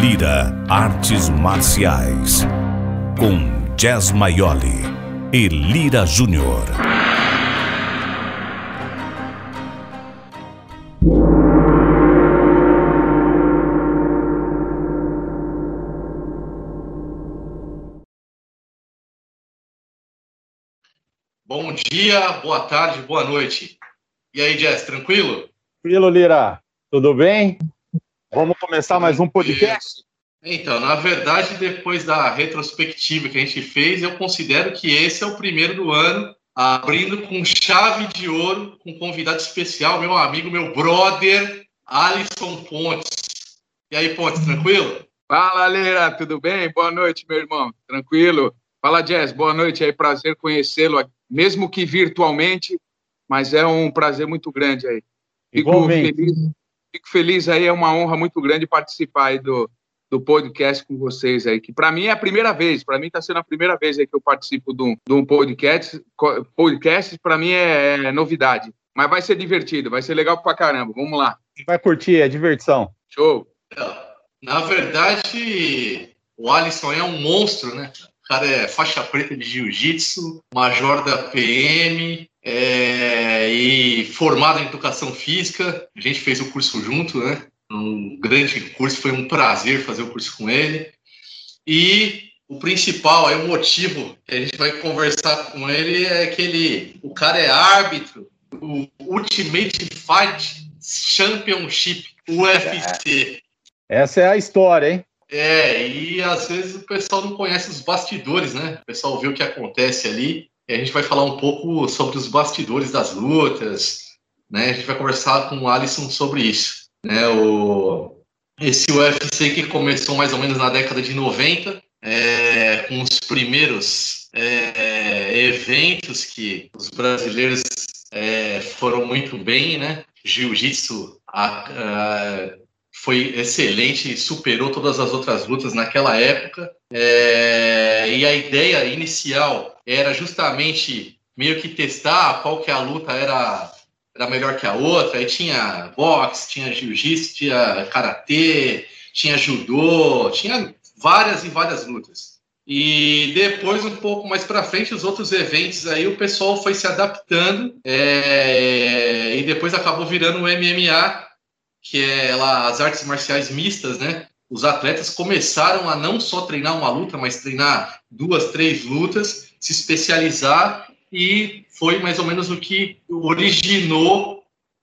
Lira Artes Marciais. Com Jazz Maioli e Lira Júnior. Bom dia, boa tarde, boa noite. E aí, Jess, tranquilo? Tranquilo, Lira. Tudo bem? Vamos começar mais um podcast? Então, na verdade, depois da retrospectiva que a gente fez, eu considero que esse é o primeiro do ano, abrindo com chave de ouro, com um convidado especial, meu amigo, meu brother, Alisson Pontes. E aí, Pontes, tranquilo? Fala, Lira, tudo bem? Boa noite, meu irmão. Tranquilo? Fala, Jess, boa noite aí, prazer conhecê-lo, mesmo que virtualmente, mas é um prazer muito grande aí. Fico feliz, fico feliz aí, é uma honra muito grande participar aí do, do podcast com vocês aí, que para mim é a primeira vez, para mim está sendo a primeira vez aí que eu participo de um, de um podcast, podcast para mim é, é, novidade, mas vai ser divertido, vai ser legal pra caramba, vamos lá. Vai curtir, é diversão. Show. Na verdade, o Alisson é um monstro, né? O cara é faixa preta de jiu-jitsu, major da PM, é, e formado em educação física. A gente fez o curso junto, né? Um grande curso, foi um prazer fazer o curso com ele. E o principal, é o motivo que a gente vai conversar com ele é que ele, o cara é árbitro do Ultimate Fight Championship, UFC. Essa é a história, hein? É, e às vezes o pessoal não conhece os bastidores, né? O pessoal vê o que acontece ali. E a gente vai falar um pouco sobre os bastidores das lutas, né? A gente vai conversar com o Alisson sobre isso. Né? O, esse UFC que começou mais ou menos na década de 90, é, com os primeiros é, eventos que os brasileiros é, foram muito bem, né? Jiu-jitsu foi excelente, superou todas as outras lutas naquela época. É, e a ideia inicial era justamente meio que testar qual que a luta era, era melhor que a outra. Aí tinha boxe, tinha jiu-jitsu, tinha karatê, tinha judô, tinha várias e várias lutas. E depois, um pouco mais para frente, os outros eventos aí, o pessoal foi se adaptando é, e depois acabou virando o MMA, que é lá as artes marciais mistas, né? Os atletas começaram a não só treinar uma luta, mas treinar duas, três lutas, se especializar e foi mais ou menos o que originou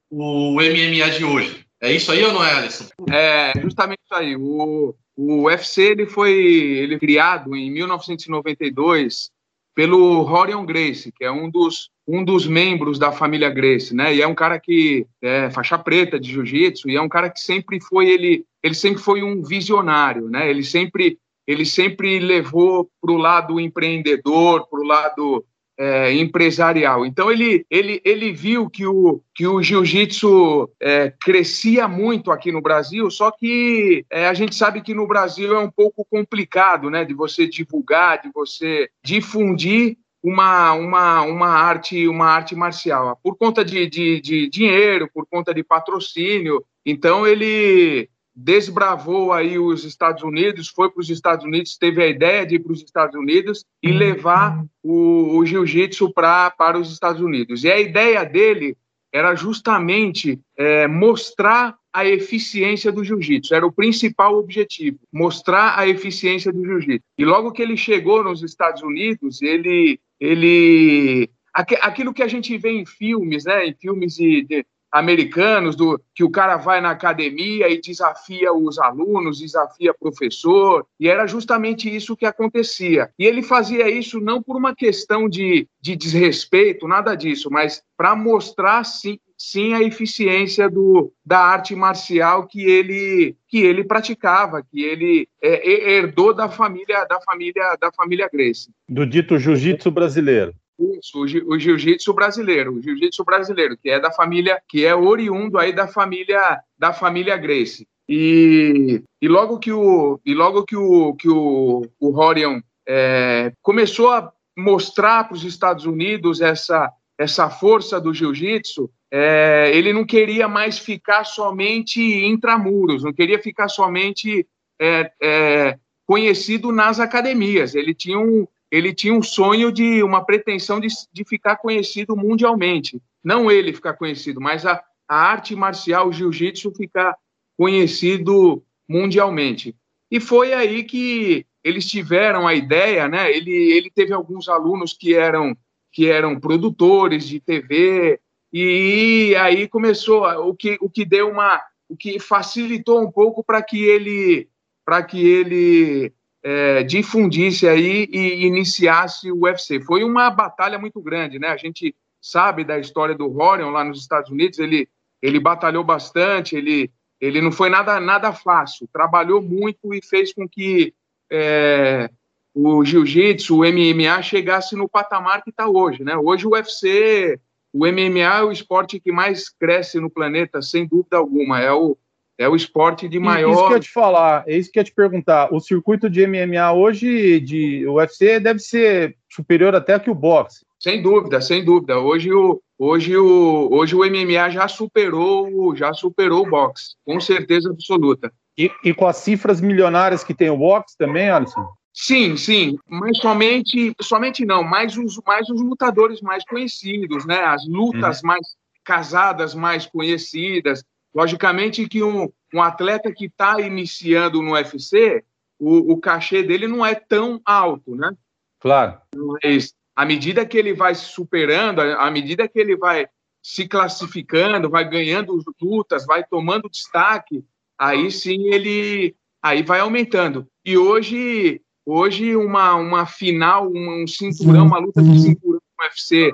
o MMA de hoje. É isso aí ou não é, Alisson? É justamente isso aí. O, o UFC ele foi ele criado em 1992 pelo Rorion Grace, que é um dos, um dos membros da família Grace, né? E é um cara que é faixa preta de jiu-jitsu e é um cara que sempre foi ele, ele sempre foi um visionário, né? Ele sempre ele sempre levou para o lado empreendedor, para o lado é, empresarial. Então ele, ele, ele viu que o, que o jiu-jitsu é, crescia muito aqui no Brasil, só que é, a gente sabe que no Brasil é um pouco complicado, né, de você divulgar, de você difundir uma, uma, uma arte uma arte marcial por conta de, de, de dinheiro, por conta de patrocínio. Então ele desbravou aí os Estados Unidos, foi para os Estados Unidos, teve a ideia de ir para os Estados Unidos e uhum. levar o, o jiu-jitsu para os Estados Unidos. E a ideia dele era justamente é, mostrar a eficiência do jiu-jitsu, era o principal objetivo, mostrar a eficiência do jiu-jitsu. E logo que ele chegou nos Estados Unidos, ele, ele aquilo que a gente vê em filmes, né, em filmes de, de americanos, do que o cara vai na academia e desafia os alunos, desafia professor, e era justamente isso que acontecia. E ele fazia isso não por uma questão de, de desrespeito, nada disso, mas para mostrar sim, sim a eficiência do, da arte marcial que ele que ele praticava, que ele é, herdou da família da família da família Gracie. Do dito jiu-jitsu brasileiro. Isso, o jiu-jitsu brasileiro, o jiu-jitsu brasileiro, que é da família, que é oriundo aí da família da família Grace. E, e logo que o e logo que o que o, o Horion é, começou a mostrar para os Estados Unidos essa essa força do jiu-jitsu, é, ele não queria mais ficar somente intramuros, não queria ficar somente é, é, conhecido nas academias. Ele tinha um, ele tinha um sonho de uma pretensão de, de ficar conhecido mundialmente. Não ele ficar conhecido, mas a, a arte marcial, o jiu-jitsu, ficar conhecido mundialmente. E foi aí que eles tiveram a ideia, né? Ele, ele teve alguns alunos que eram que eram produtores de TV e aí começou o que o que deu uma o que facilitou um pouco para que ele para que ele é, difundisse aí e iniciasse o UFC. Foi uma batalha muito grande, né? A gente sabe da história do Rorion lá nos Estados Unidos. Ele ele batalhou bastante. Ele ele não foi nada nada fácil. Trabalhou muito e fez com que é, o jiu-jitsu, o MMA chegasse no patamar que está hoje, né? Hoje o UFC, o MMA é o esporte que mais cresce no planeta, sem dúvida alguma. É o é o esporte de maior. Isso que eu ia te falar, é isso que eu ia te perguntar. O circuito de MMA hoje, de UFC, deve ser superior até que o boxe. Sem dúvida, sem dúvida. Hoje o, hoje o, hoje o MMA já superou, já superou o boxe, com certeza absoluta. E, e com as cifras milionárias que tem o boxe também, Alisson? Sim, sim, mas somente, somente não, mais os, mais os lutadores mais conhecidos, né? As lutas uhum. mais casadas mais conhecidas, Logicamente que um, um atleta que está iniciando no UFC, o, o cachê dele não é tão alto, né? Claro. Mas à medida que ele vai se superando, à medida que ele vai se classificando, vai ganhando lutas, vai tomando destaque, aí sim ele aí vai aumentando. E hoje, hoje uma, uma final, um cinturão, uma luta de cinturão no UFC,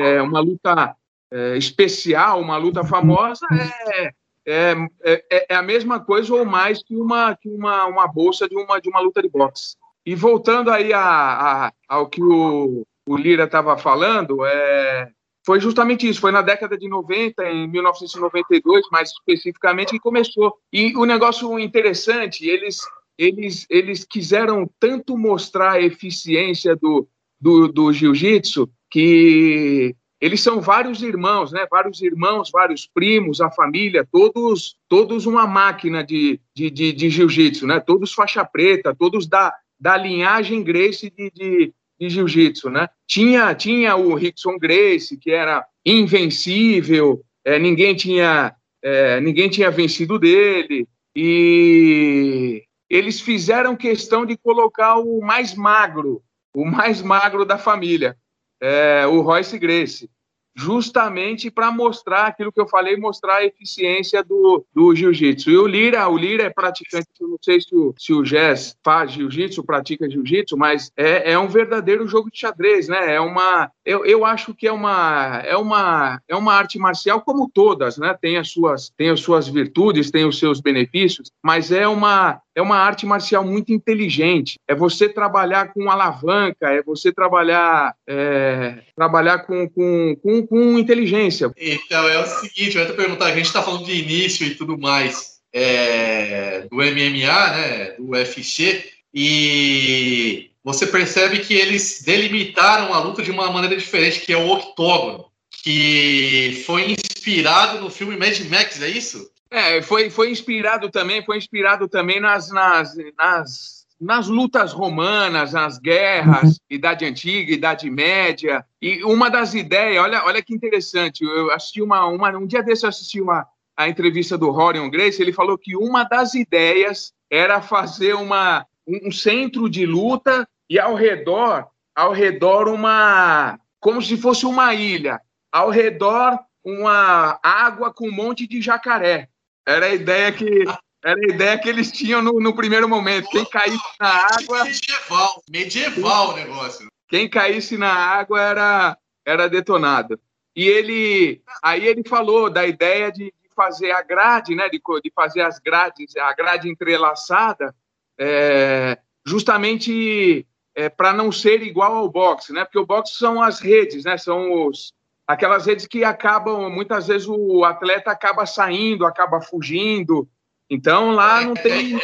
é, uma luta é, especial, uma luta famosa, é, é, é, é, a mesma coisa ou mais que uma, que uma, uma bolsa de uma, de uma luta de boxe. E voltando aí a, a ao que o, o Lira estava falando, é, foi justamente isso. Foi na década de 90, em 1992, mais especificamente, que começou. E o negócio interessante, eles, eles, eles quiseram tanto mostrar a eficiência do, do, do jiu-jitsu que eles são vários irmãos, né? Vários irmãos, vários primos, a família, todos, todos uma máquina de, de, de, de jiu-jitsu, né? Todos faixa preta, todos da, da linhagem Grace de, de, de jiu-jitsu, né? Tinha, tinha o Rickson Grace, que era invencível, é, ninguém tinha é, ninguém tinha vencido dele e eles fizeram questão de colocar o mais magro, o mais magro da família é, o Royce Grace, justamente para mostrar aquilo que eu falei, mostrar a eficiência do, do jiu-jitsu. E o Lira, o Lira é praticante, eu não sei se o, se o Jess faz jiu-jitsu, pratica jiu-jitsu, mas é, é um verdadeiro jogo de xadrez, né? É uma, eu, eu acho que é uma, é uma, é uma arte marcial como todas, né? Tem as suas, tem as suas virtudes, tem os seus benefícios, mas é uma, é uma arte marcial muito inteligente. É você trabalhar com alavanca, é você trabalhar, é, trabalhar com, com, com, com, inteligência. Então, é o seguinte, eu ia te perguntar, a gente está falando de início e tudo mais é, do MMA, né, do UFC, e você percebe que eles delimitaram a luta de uma maneira diferente, que é o octógono, que foi inspirado no filme Mad Max, é isso? É, foi, foi inspirado também, foi inspirado também nas, nas, nas, nas lutas romanas, nas guerras, uhum. Idade Antiga, Idade Média. E uma das ideias, olha, olha que interessante, eu assisti uma, uma um dia desse eu assisti uma a entrevista do Rorion Grace, ele falou que uma das ideias era fazer uma, um centro de luta e ao redor, ao redor uma como se fosse uma ilha, ao redor uma água com um monte de jacaré. Era a ideia que era a ideia que eles tinham no, no primeiro momento. Quem caísse na água. Medieval, medieval o negócio. Quem caísse na água era, era detonado. E ele. Aí ele falou da ideia de, fazer a grade, né? De, de, fazer as grades, a grade entrelaçada, é, justamente é, para não ser igual ao boxe, né? Porque o boxe são as redes, né? São os, aquelas redes que acabam, muitas vezes o atleta acaba saindo, acaba fugindo. Então lá não tem. A ideia,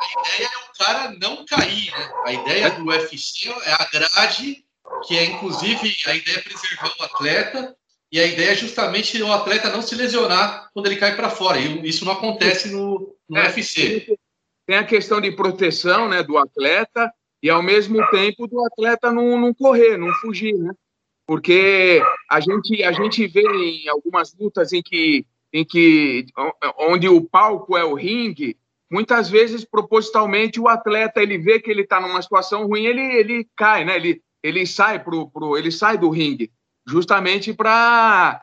a ideia é o cara não cair, né? A ideia do UFC é a grade, que é inclusive a ideia é preservar o atleta, e a ideia é justamente o atleta não se lesionar quando ele cai para fora. E isso não acontece no, no é, UFC. tem a questão de proteção né, do atleta e, ao mesmo tempo, do atleta não, não correr, não fugir, né? Porque a gente, a gente vê em algumas lutas em que, em que onde o palco é o ringue, muitas vezes, propositalmente, o atleta ele vê que ele está numa situação ruim, ele, ele cai, né? Ele, ele sai pro, pro ele sai do ringue, justamente para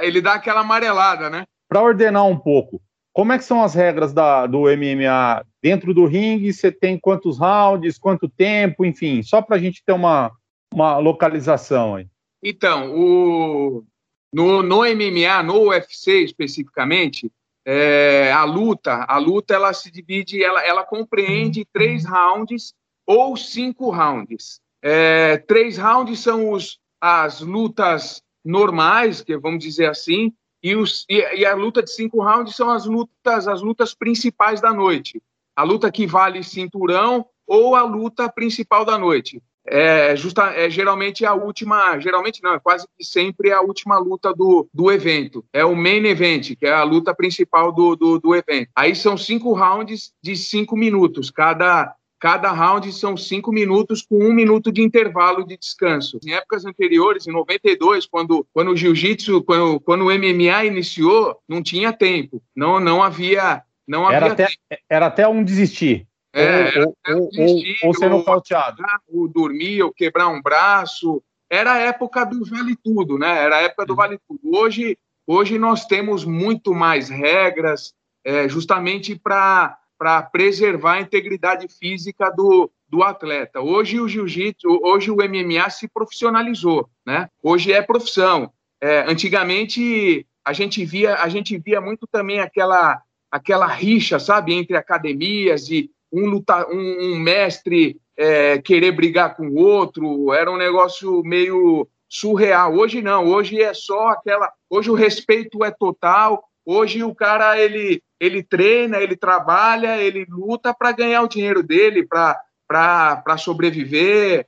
ele dar aquela amarelada, né? Para ordenar um pouco, como é que são as regras da, do MMA dentro do ringue? Você tem quantos rounds, quanto tempo, enfim, só para a gente ter uma, uma localização aí. Então, o, no, no MMA, no UFC especificamente, é, a luta, a luta ela se divide, ela, ela compreende três rounds ou cinco rounds. É, três rounds são os, as lutas normais, que vamos dizer assim, e, os, e, e, a luta de cinco rounds são as lutas, as lutas principais da noite. A luta que vale cinturão ou a luta principal da noite. É, justa, é geralmente a última, geralmente não, é quase que sempre a última luta do, do evento. É o main event, que é a luta principal do, do, do evento. Aí são cinco rounds de cinco minutos. Cada, Cada round são cinco minutos com um minuto de intervalo de descanso. Em épocas anteriores, em 92, quando, quando o jiu-jitsu, quando, quando o MMA iniciou, não tinha tempo. Não, não havia. Não era, até, tempo. era até um desistir. É, ou, ou, ou, desistir, ou, ser nocauteado. Ou dormir, ou quebrar um braço. Era a época do vale tudo, né? Era a época do uhum. vale tudo. Hoje, hoje nós temos muito mais regras, é, justamente para para preservar a integridade física do, do atleta. Hoje o jiu-jitsu, hoje o MMA se profissionalizou, né? Hoje é profissão. É, antigamente a gente via a gente via muito também aquela aquela rixa, sabe, entre academias e um lutar, um, um mestre é, querer brigar com o outro. Era um negócio meio surreal. Hoje não. Hoje é só aquela. Hoje o respeito é total. Hoje o cara ele ele treina, ele trabalha, ele luta para ganhar o dinheiro dele, para sobreviver,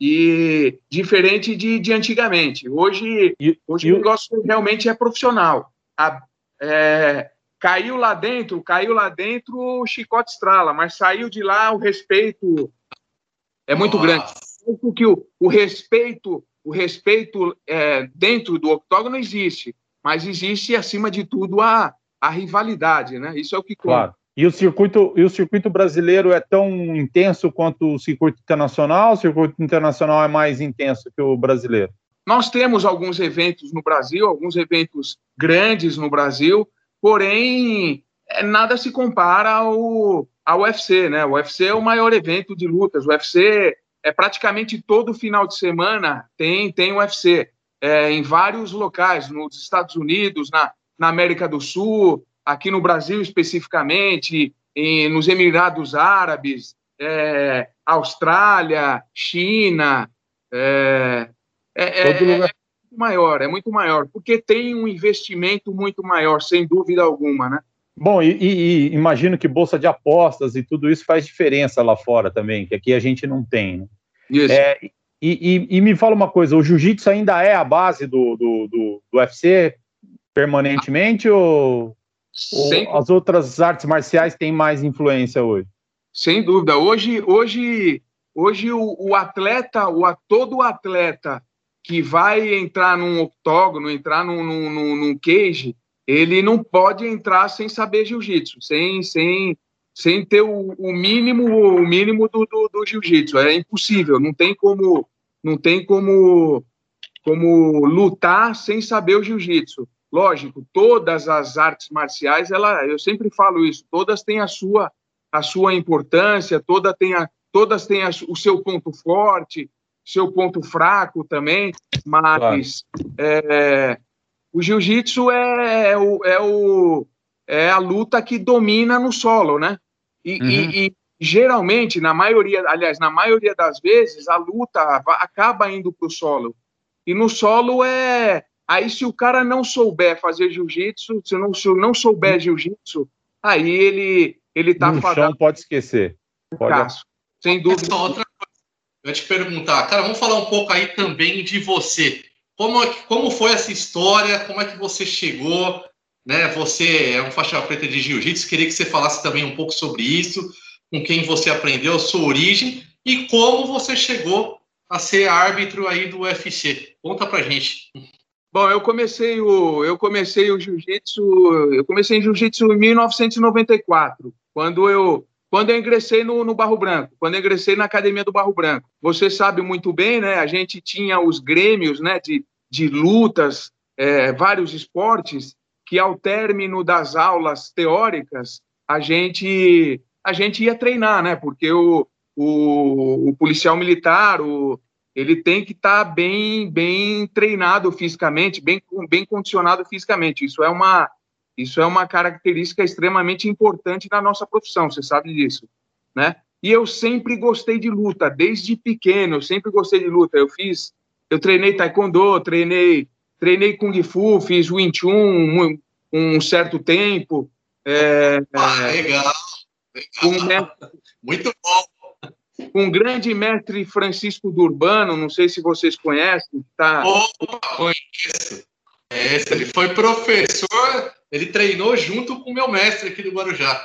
e diferente de, de antigamente. Hoje, e, hoje e o negócio realmente é profissional. A, é, caiu lá dentro, caiu lá dentro, o chicote estrala, mas saiu de lá, o respeito é muito Nossa. grande. Porque o, o respeito, o respeito é, dentro do octógono existe, mas existe, acima de tudo, a, a rivalidade, né? Isso é o que conta. Claro. E o circuito e o circuito brasileiro é tão intenso quanto o circuito internacional? O circuito internacional é mais intenso que o brasileiro? Nós temos alguns eventos no Brasil, alguns eventos grandes no Brasil, porém é, nada se compara ao, ao UFC, né? O UFC é o maior evento de lutas. O UFC é praticamente todo final de semana tem tem UFC é, em vários locais, nos Estados Unidos, na, na América do Sul, aqui no Brasil especificamente, em, nos Emirados Árabes, é, Austrália, China. É, é, é, maior, é muito maior, porque tem um investimento muito maior, sem dúvida alguma, né? Bom, e, e, imagino que bolsa de apostas e tudo isso faz diferença lá fora também, que aqui a gente não tem. Né? Isso. É, e, e, me fala uma coisa, o jiu-jitsu ainda é a base do, do, do, do UFC? permanentemente ou, ou, as outras artes marciais têm mais influência hoje? Sem dúvida. Hoje, hoje, hoje o, o atleta, o todo atleta que vai entrar num octógono, entrar num, num, num cage, ele não pode entrar sem saber jiu-jitsu, sem, sem, sem ter o, o, mínimo o mínimo do, do, do jiu-jitsu. É impossível, não tem como não tem como como lutar sem saber o jiu-jitsu. Lógico, todas as artes marciais, ela, eu sempre falo isso, todas têm a sua, a sua importância, toda tem a, todas têm a, o seu ponto forte, seu ponto fraco também, mas claro. é, o jiu-jitsu é, é, o, é, o, é a luta que domina no solo, né? E, uhum. e, e, geralmente, na maioria, aliás, na maioria das vezes, a luta acaba indo para o solo. E no solo é Aí, se o cara não souber fazer jiu-jitsu, se não, se não souber jiu-jitsu, aí ele, ele tá no fadado. chão pode esquecer. Pode... Sem dúvida. Essa outra eu ia te perguntar, cara, vamos falar um pouco aí também de você. Como, é como foi essa história? Como é que você chegou né? Você é um faixa preta de jiu-jitsu, queria que você falasse também um pouco sobre isso, com quem você aprendeu, sua origem e como você chegou a ser árbitro aí do UFC. Conta pra gente. Bom, eu comecei o eu comecei o jiu-jitsu, eu comecei em jiu-jitsu em 1994, quando eu quando eu ingressei no, no, Barro Branco, quando eu ingressei na academia do Barro Branco. Você sabe muito bem, né? A gente tinha os grêmios, né? De, de lutas, é, vários esportes que ao término das aulas teóricas a gente a gente ia treinar, né? Porque o, o, o policial militar, o, ele tem que estar tá bem bem treinado fisicamente, bem bem condicionado fisicamente. Isso é uma isso é uma característica extremamente importante na nossa profissão, você sabe disso, né? E eu sempre gostei de luta, desde pequeno, eu sempre gostei de luta. Eu fiz, eu treinei taekwondo, treinei, treinei kung fu, fiz wing chun um, um certo tempo. É, ah, legal, legal. mestre, muito bom. Com um grande mestre Francisco Durbano, não sei se vocês conhecem, tá? Oh, conheço. Esse, ele foi professor ele treinou junto com o meu mestre aqui do Guarujá.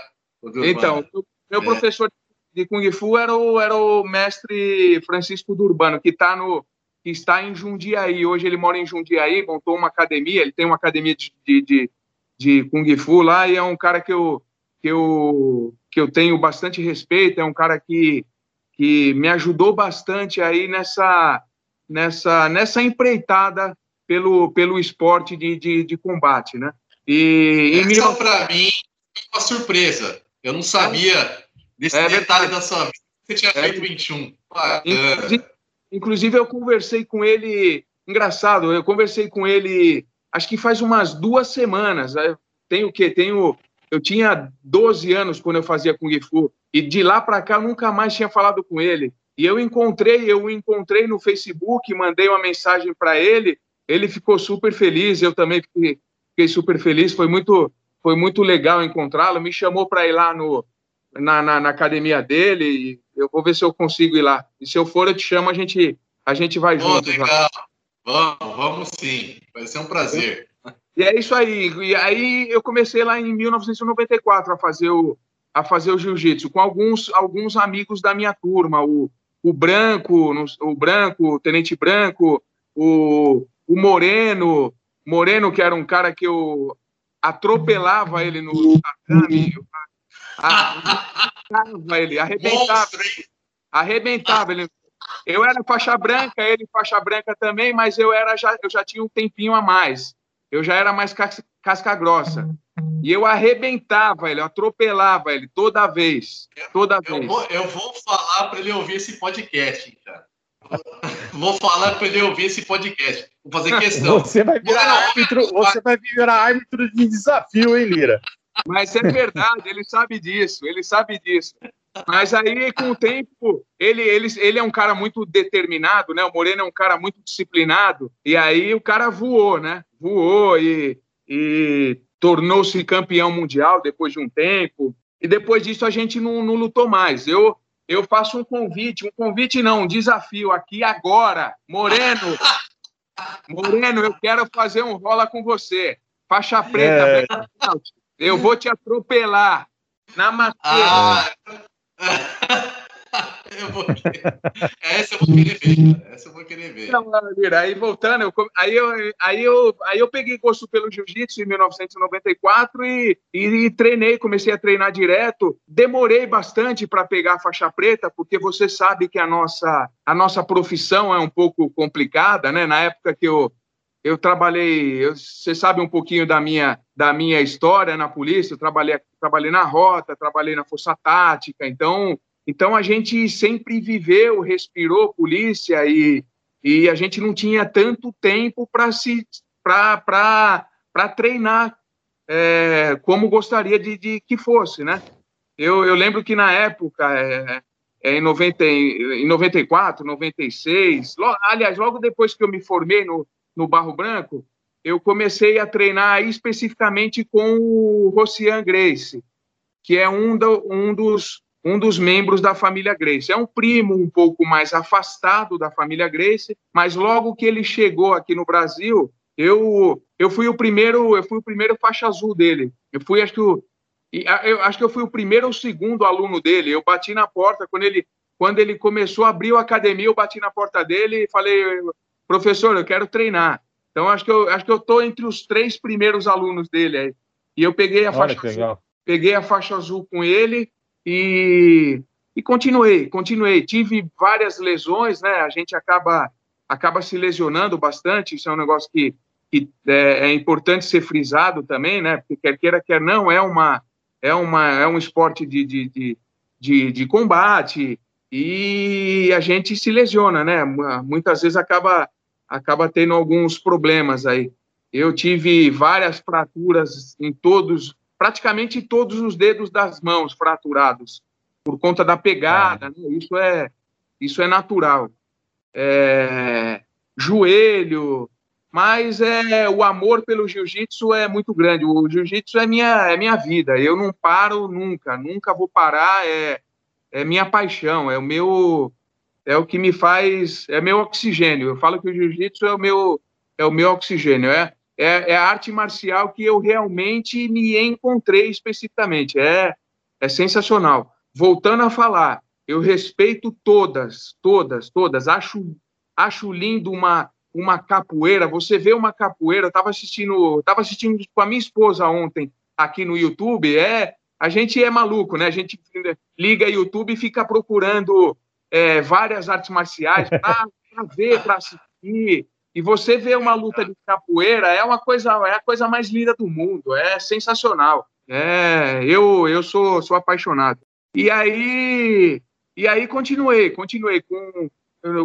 Então, meu é. professor de Kung Fu era o, era o mestre Francisco Durbano, que, tá no, que está em Jundiaí. Hoje ele mora em Jundiaí, montou uma academia, ele tem uma academia de, de, de, de Kung Fu lá e é um cara que eu, que eu, que eu tenho bastante respeito, é um cara que, que me ajudou bastante aí nessa, nessa, nessa empreitada pelo, pelo esporte de, de, de combate, né? E, e Essa, para mim, uma surpresa. Eu não sabia desse é, detalhe da sua vida. Você tinha é, feito 21. Inclusive, inclusive, eu conversei com ele. Engraçado, eu conversei com ele, acho que faz umas duas semanas. Tem o quê? Tenho. Eu tinha 12 anos quando eu fazia Kung Fu. E de lá para cá, nunca mais tinha falado com ele. E eu encontrei, eu encontrei no Facebook, mandei uma mensagem para ele. Ele ficou super feliz, eu também fiquei, fiquei super feliz, foi muito, foi muito legal encontrá-lo, me chamou para ir lá no, na, na, na, academia dele, e eu vou ver se eu consigo ir lá. E se eu for, eu te chamo, a gente, a gente vai junto. Legal. Vamos, vamos sim, vai ser um prazer. E é isso aí. E aí eu comecei lá em 1994 a fazer o, a fazer o jiu-jitsu com alguns, alguns amigos da minha turma, o, o Branco, o Branco, o Tenente Branco, o, o Moreno, Moreno, que era um cara que eu atropelava ele no tatame, arrebentava ele, arrebentava, arrebentava ele. Eu era faixa branca, ele faixa branca também, mas eu era já, eu já tinha um tempinho a mais. Eu já era mais casca grossa. E eu arrebentava ele, eu atropelava ele toda vez. Toda eu, vez. Vou, eu vou falar para ele ouvir esse podcast, cara. Vou falar para ele ouvir esse podcast. Vou fazer questão. Você vai virar árbitro, você vai virar árbitro de desafio, hein, Lira? Mas é verdade, ele sabe disso, ele sabe disso. Mas aí, com o tempo, ele, ele, ele é um cara muito determinado, né? O Moreno é um cara muito disciplinado, e aí o cara voou, né? Voou e, e tornou-se campeão mundial depois de um tempo. E depois disso a gente não, não lutou mais. Eu, eu faço um convite, um convite não, um desafio aqui agora. Moreno, Moreno, eu quero fazer um rola com você. Faixa preta, é. eu vou te atropelar na matéria. Ah. Essa eu vou querer ver. Essa eu vou querer ver. Não, aí voltando, eu, aí, eu, aí, eu, aí eu peguei gosto pelo jiu-jitsu em 1994 e, e, e, treinei, comecei a treinar direto. Demorei bastante para pegar a faixa preta, porque você sabe que a nossa, a nossa profissão é um pouco complicada, né? Na época que eu, eu trabalhei, você sabe um pouquinho da minha, da minha história na polícia, eu trabalhei, trabalhei na rota, trabalhei na força tática, então então a gente sempre viveu, respirou polícia e, e a gente não tinha tanto tempo para se para treinar é, como gostaria de, de, que fosse, né? Eu, eu lembro que na época, é, é, em, 90, em 94, 96, lo, aliás, logo depois que eu me formei no, no Barro Branco, eu comecei a treinar especificamente com o Rocian Grace, que é um, do, um dos um dos membros da família Grace. É um primo um pouco mais afastado da família Grace, mas logo que ele chegou aqui no Brasil, Eu, eu fui o primeiro, eu fui o primeiro faixa azul dele. Eu fui, acho que o, eu acho que eu fui o primeiro ou segundo aluno dele. Eu bati na porta quando ele, quando ele começou a abrir a academia, eu bati na porta dele e falei, professor, eu quero treinar. Então acho que eu acho que eu tô entre os três primeiros alunos dele aí. E eu peguei a Olha faixa azul, peguei a faixa azul com ele e e continuei, continuei. Tive várias lesões, né? A gente acaba acaba se lesionando bastante. Isso é um negócio que, que é, é importante ser frisado também, né? Porque quer queira quer não é uma é uma é um esporte de, de, de, de, de combate e a gente se lesiona, né? Muitas vezes acaba acaba tendo alguns problemas aí. Eu tive várias fraturas em todos, praticamente todos os dedos das mãos fraturados por conta da pegada, né? isso é isso é natural. É, joelho, mas é o amor pelo jiu-jitsu é muito grande. O jiu-jitsu é minha é minha vida. Eu não paro nunca, nunca vou parar. É é minha paixão, é o meu é o que me faz é meu oxigênio. Eu falo que o jiu-jitsu é o meu é o meu oxigênio. É, é, é a arte marcial que eu realmente me encontrei especificamente. É é sensacional voltando a falar, eu respeito todas, todas, todas. Acho, acho lindo uma, uma capoeira. Você vê uma capoeira, estava assistindo, tava assistindo com a minha esposa ontem aqui no YouTube. É, a gente é maluco, né? A gente liga YouTube e fica procurando é, várias artes marciais para ver, para assistir. E você vê uma luta de capoeira, é uma coisa, é a coisa mais linda do mundo, é sensacional. É, eu, eu sou, sou apaixonado. E aí, e aí continuei, continuei com,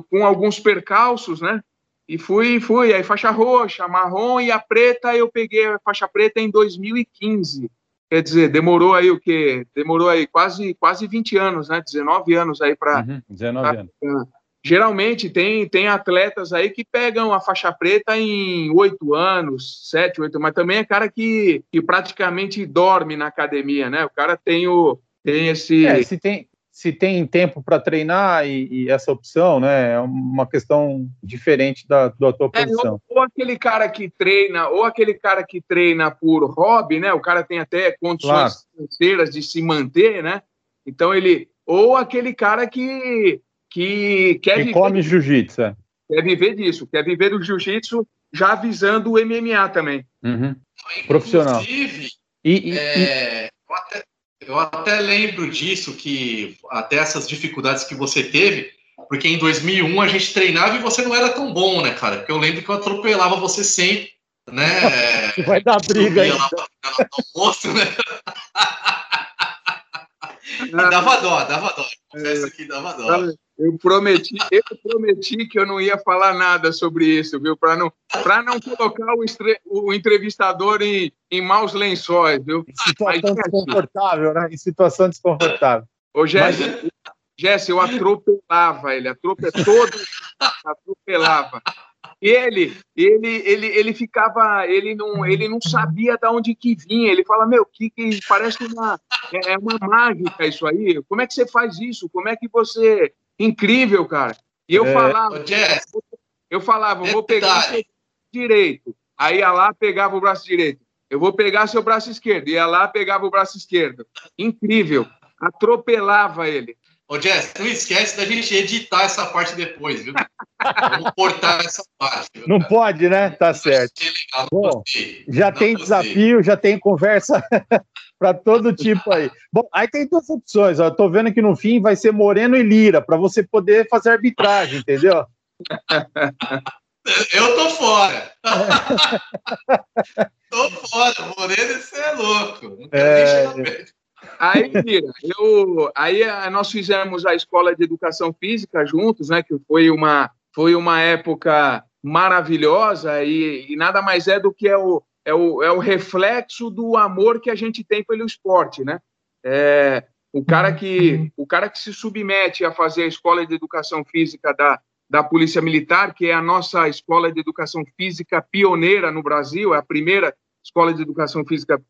com alguns percalços, né? E fui, fui, aí faixa roxa, marrom e a preta, eu peguei a faixa preta em 2015. Quer dizer, demorou aí o quê? Demorou aí quase, quase 20 anos, né? 19 anos aí para. Uhum, 19 pra, anos. Geralmente tem, tem atletas aí que pegam a faixa preta em oito anos, sete, oito, mas também é cara que, que praticamente dorme na academia, né? O cara tem o, tem esse. É, se tem, se tem tempo para treinar e, e, essa opção, né? É uma questão diferente da, da tua é, posição. Ou, ou, aquele cara que treina, ou aquele cara que treina por hobby, né? O cara tem até condições claro. financeiras de se manter, né? Então ele. Ou aquele cara que, que quer que viver. come jiu-jitsu. É. Quer viver disso, quer viver do jiu-jitsu já visando o MMA também. Uhum. Profissional. Inclusive, e, e, é, e... Até, eu até lembro disso, que até essas dificuldades que você teve, porque em 2001 a gente treinava e você não era tão bom, né, cara? Porque eu lembro que eu atropelava você sempre, né? Vai dar briga aí. Posto, né? dava dó, dava dó. Confesso que dava dó. Eu prometi, eu prometi que eu não ia falar nada sobre isso, viu? Para não, para não colocar o, estre, o entrevistador em, em maus lençóis, viu? Em situação desconfortável, né? Em situação desconfortável. Ô, Jesse, Mas... Jesse, eu atropelava ele, atropelava, todo atropelava. Ele, ele, ele, ele ficava, ele não, ele não sabia de onde que vinha. Ele fala, meu, que, que parece uma, é, é uma mágica isso aí. Como é que você faz isso? Como é que você Incrível, cara. E eu é... falava, eu falava, vou pegar o direito. Aí ia lá, pegava o braço direito. Eu vou pegar seu braço esquerdo. Ia lá, pegava o braço esquerdo. Incrível. Atropelava ele. Ô, Jess, não esquece da gente editar essa parte depois, viu? Vamos cortar essa parte. Viu, não pode, né? Tá certo. Bom, já tem desafio, já tem conversa para todo tipo aí. Bom, aí tem duas opções. Ó. Eu tô vendo que no fim vai ser Moreno e Lira, para você poder fazer arbitragem, entendeu? Eu tô fora. tô fora. Moreno, você é louco. É... Aí, Lira, eu, aí eh, nós fizemos a escola de educação física juntos, né? Que foi uma, foi uma época maravilhosa e, e nada mais é do que é o, é o, é o reflexo do amor que a gente tem pelo esporte, né? É, o cara que o cara que se submete a fazer a escola de educação física da, da Polícia Militar, que é a nossa escola de educação física pioneira no Brasil, é a primeira escola de educação física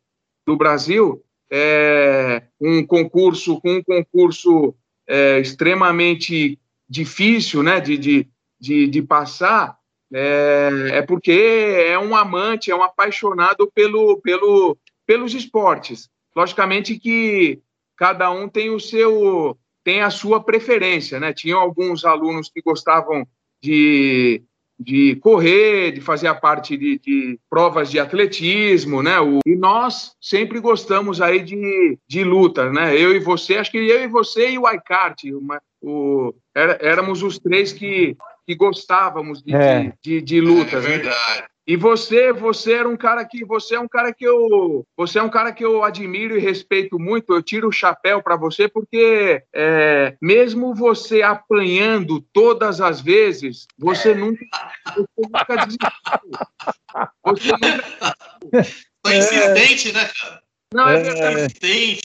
do Brasil, é um concurso com um concurso é, extremamente difícil, né, de, de, de, de passar, é, é porque é um amante, é um apaixonado pelo, pelo, pelos esportes. Logicamente que cada um tem o seu tem a sua preferência, né? Tinham alguns alunos que gostavam de, de correr, de fazer a parte de, de provas de atletismo, né? O, e nós sempre gostamos aí de, de luta, né? Eu e você, acho que eu e você e o Aikart, o, éramos os três que, que gostávamos de, é. de, de, de lutas. É verdade. Né? E você, você era um cara que você é um cara que eu, você é um cara que eu admiro e respeito muito. Eu tiro o chapéu para você porque é, mesmo você apanhando todas as vezes, você nunca, você nunca desistiu. Você nunca. Foi insistente, né, cara? Não, é, é. Insistente.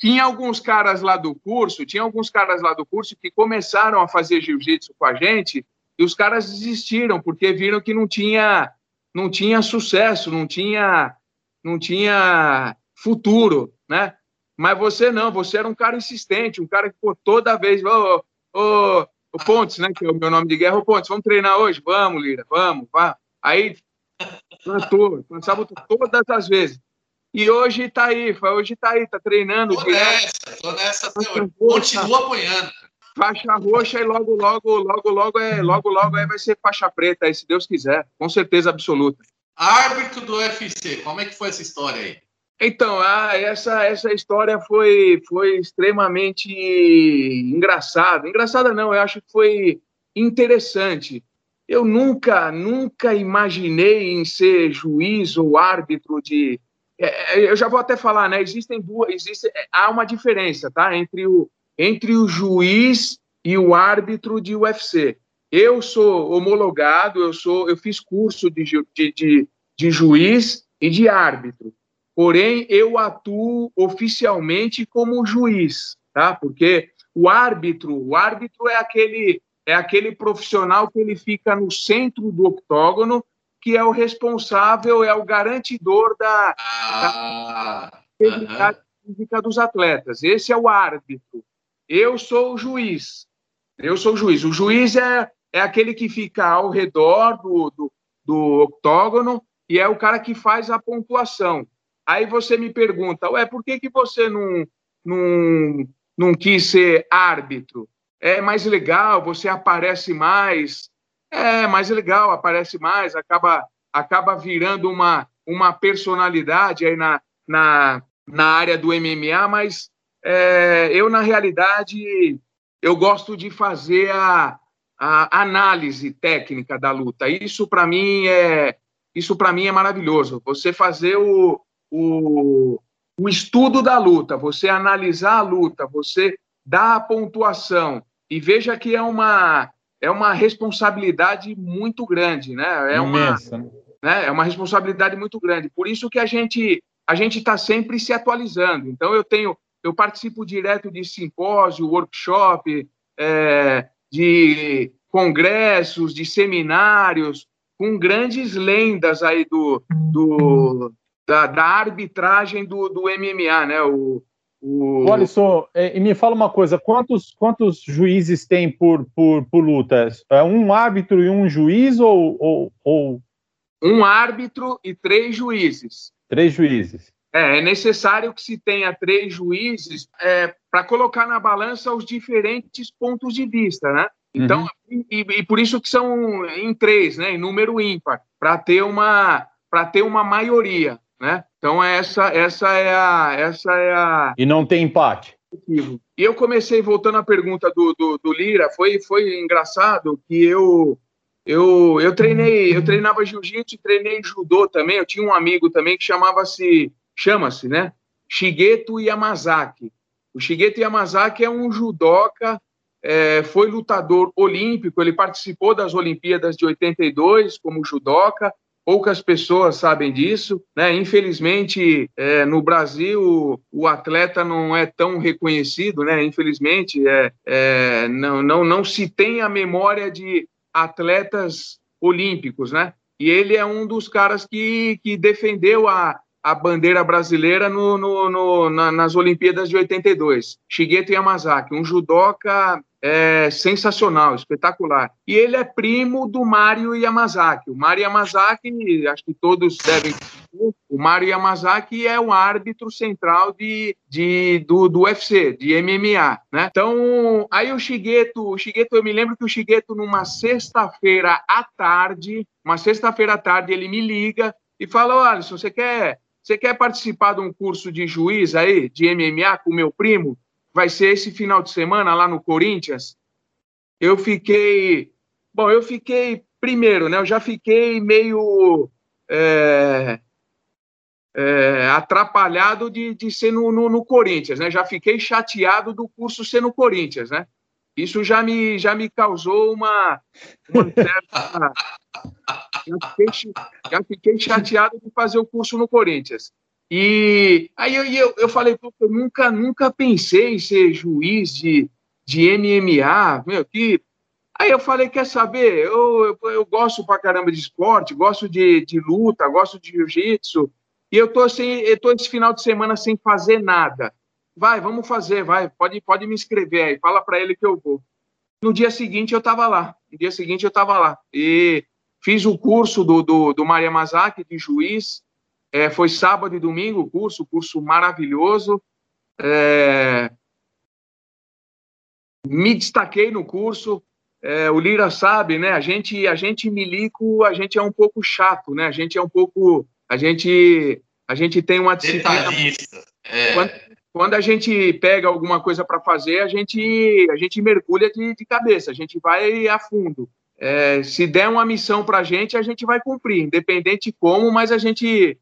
Tinha alguns caras lá do curso, tinha alguns caras lá do curso que começaram a fazer jiu-jitsu com a gente e os caras desistiram porque viram que não tinha não tinha sucesso, não tinha, não tinha futuro, né? Mas você não, você era um cara insistente, um cara que pô, toda vez, ô, ô Pontes, né? Que é o meu nome de guerra, ô Pontes, vamos treinar hoje? Vamos, Lira, vamos, vá. Aí plantou, plantava todas as vezes. E hoje tá aí, hoje tá aí, tá treinando. Tô nessa, tô nessa, continua apoiando faixa roxa e logo, logo, logo, logo é, logo, logo é, vai ser faixa preta, aí, se Deus quiser, com certeza absoluta. Árbitro do UFC, como é que foi essa história aí? Então, ah, essa, essa história foi, foi extremamente engraçada. Engraçada não, eu acho que foi interessante. Eu nunca, nunca imaginei em ser juiz ou árbitro de. É, é eu já vou até falar, né? Existem duas, existe, há uma diferença, tá? Entre o, entre o juiz e o árbitro de UFC. Eu sou homologado, eu sou, eu fiz curso de, de, de, de juiz e de árbitro. Porém, eu atuo oficialmente como juiz, tá? Porque o árbitro, o árbitro é aquele é aquele profissional que ele fica no centro do octógono, que é o responsável, é o garantidor da, ah, da física dos atletas. Esse é o árbitro. Eu sou o juiz. Eu sou o juiz. O juiz é, é aquele que fica ao redor do, do, do octógono e é o cara que faz a pontuação. Aí você me pergunta, ué, por que, que você não, não, não quis ser árbitro? É mais legal, você aparece mais. É mais legal, aparece mais, acaba, acaba virando uma, uma personalidade aí na, na, na área do MMA, mas é, eu, na realidade, eu gosto de fazer a, a análise técnica da luta. Isso, para mim, é isso para mim é maravilhoso. Você fazer o, o, o estudo da luta, você analisar a luta, você dar a pontuação. E veja que é uma, é uma responsabilidade muito grande, né? É uma, né? É uma responsabilidade muito grande. Por isso que a gente a gente está sempre se atualizando. Então eu tenho eu participo direto de simpósio, workshop, é, de congressos, de seminários, com grandes lendas aí do, do da, da, arbitragem do, do MMA, né? O, o... Alisson, é, e me fala uma coisa: quantos, quantos juízes tem por, por, por luta? É um árbitro e um juiz ou, ou, ou... Um árbitro e três juízes. Três juízes. É, é necessário que se tenha três juízes é, para colocar na balança os diferentes pontos de vista, né? Então, uhum. e, e, por isso que são em três, né? Em número ímpar, para ter uma para ter uma maioria, né? Então essa essa é a essa é a e não tem empate. E eu comecei voltando à pergunta do, do, do Lira, foi foi engraçado que eu eu, eu treinei, eu treinava jiu-jitsu, treinei judô também. Eu tinha um amigo também que chamava-se chama-se, né? Shigeto Yamazaki. O Shigeto Yamazaki é um judoca, é, foi lutador olímpico, ele participou das Olimpíadas de 82 como judoca, poucas pessoas sabem disso, né? Infelizmente, é, no Brasil, o atleta não é tão reconhecido, né? Infelizmente, é, é, não, não, não se tem a memória de atletas olímpicos, né? E ele é um dos caras que, que defendeu a, a bandeira brasileira no, no, no, na, nas Olimpíadas de 82. Shigeto Yamazaki, um judoca é sensacional, espetacular. E ele é primo do Mario Yamazaki. O Mario Yamazaki, acho que todos devem o Mario Yamazaki é o árbitro central de, de, do, do UFC, de MMA, né? Então, aí o Shigeto, o Shigeto, eu me lembro que o Shigeto, numa sexta-feira à tarde, uma sexta-feira à tarde, ele me liga e fala, olha, você quer, você quer participar de um curso de juiz aí, de MMA, com meu primo? Vai ser esse final de semana lá no Corinthians. Eu fiquei. Bom, eu fiquei. Primeiro, né? Eu já fiquei meio. É, é, atrapalhado de, de ser no, no, no, Corinthians, né? Já fiquei chateado do curso ser no Corinthians, né? Isso já me, já me causou uma, uma certa. já, fiquei, já fiquei chateado de fazer o curso no Corinthians. E aí eu, eu, eu falei, eu nunca, nunca pensei em ser juiz de, de MMA, meu, que... Aí eu falei, quer saber, eu, eu, eu gosto pra caramba de esporte, gosto de, de luta, gosto de jiu-jitsu, e eu tô, assim, eu tô esse final de semana sem fazer nada. Vai, vamos fazer, vai, pode, pode me inscrever aí, fala para ele que eu vou. No dia seguinte eu estava lá, no dia seguinte eu estava lá, e fiz o curso do, do, do Maria Mazaki, de juiz, é, foi sábado e domingo o curso, curso maravilhoso. É, me destaquei no curso. É, o Lira sabe, né? A gente, a gente milico, a gente é um pouco chato, né? A gente é um pouco, a gente, a gente tem uma disciplina. É. Quando, quando, a gente pega alguma coisa para fazer, a gente, a gente mergulha de, de cabeça, a gente vai a fundo. É, se der uma missão para a gente, a gente vai cumprir, independente como, mas a gente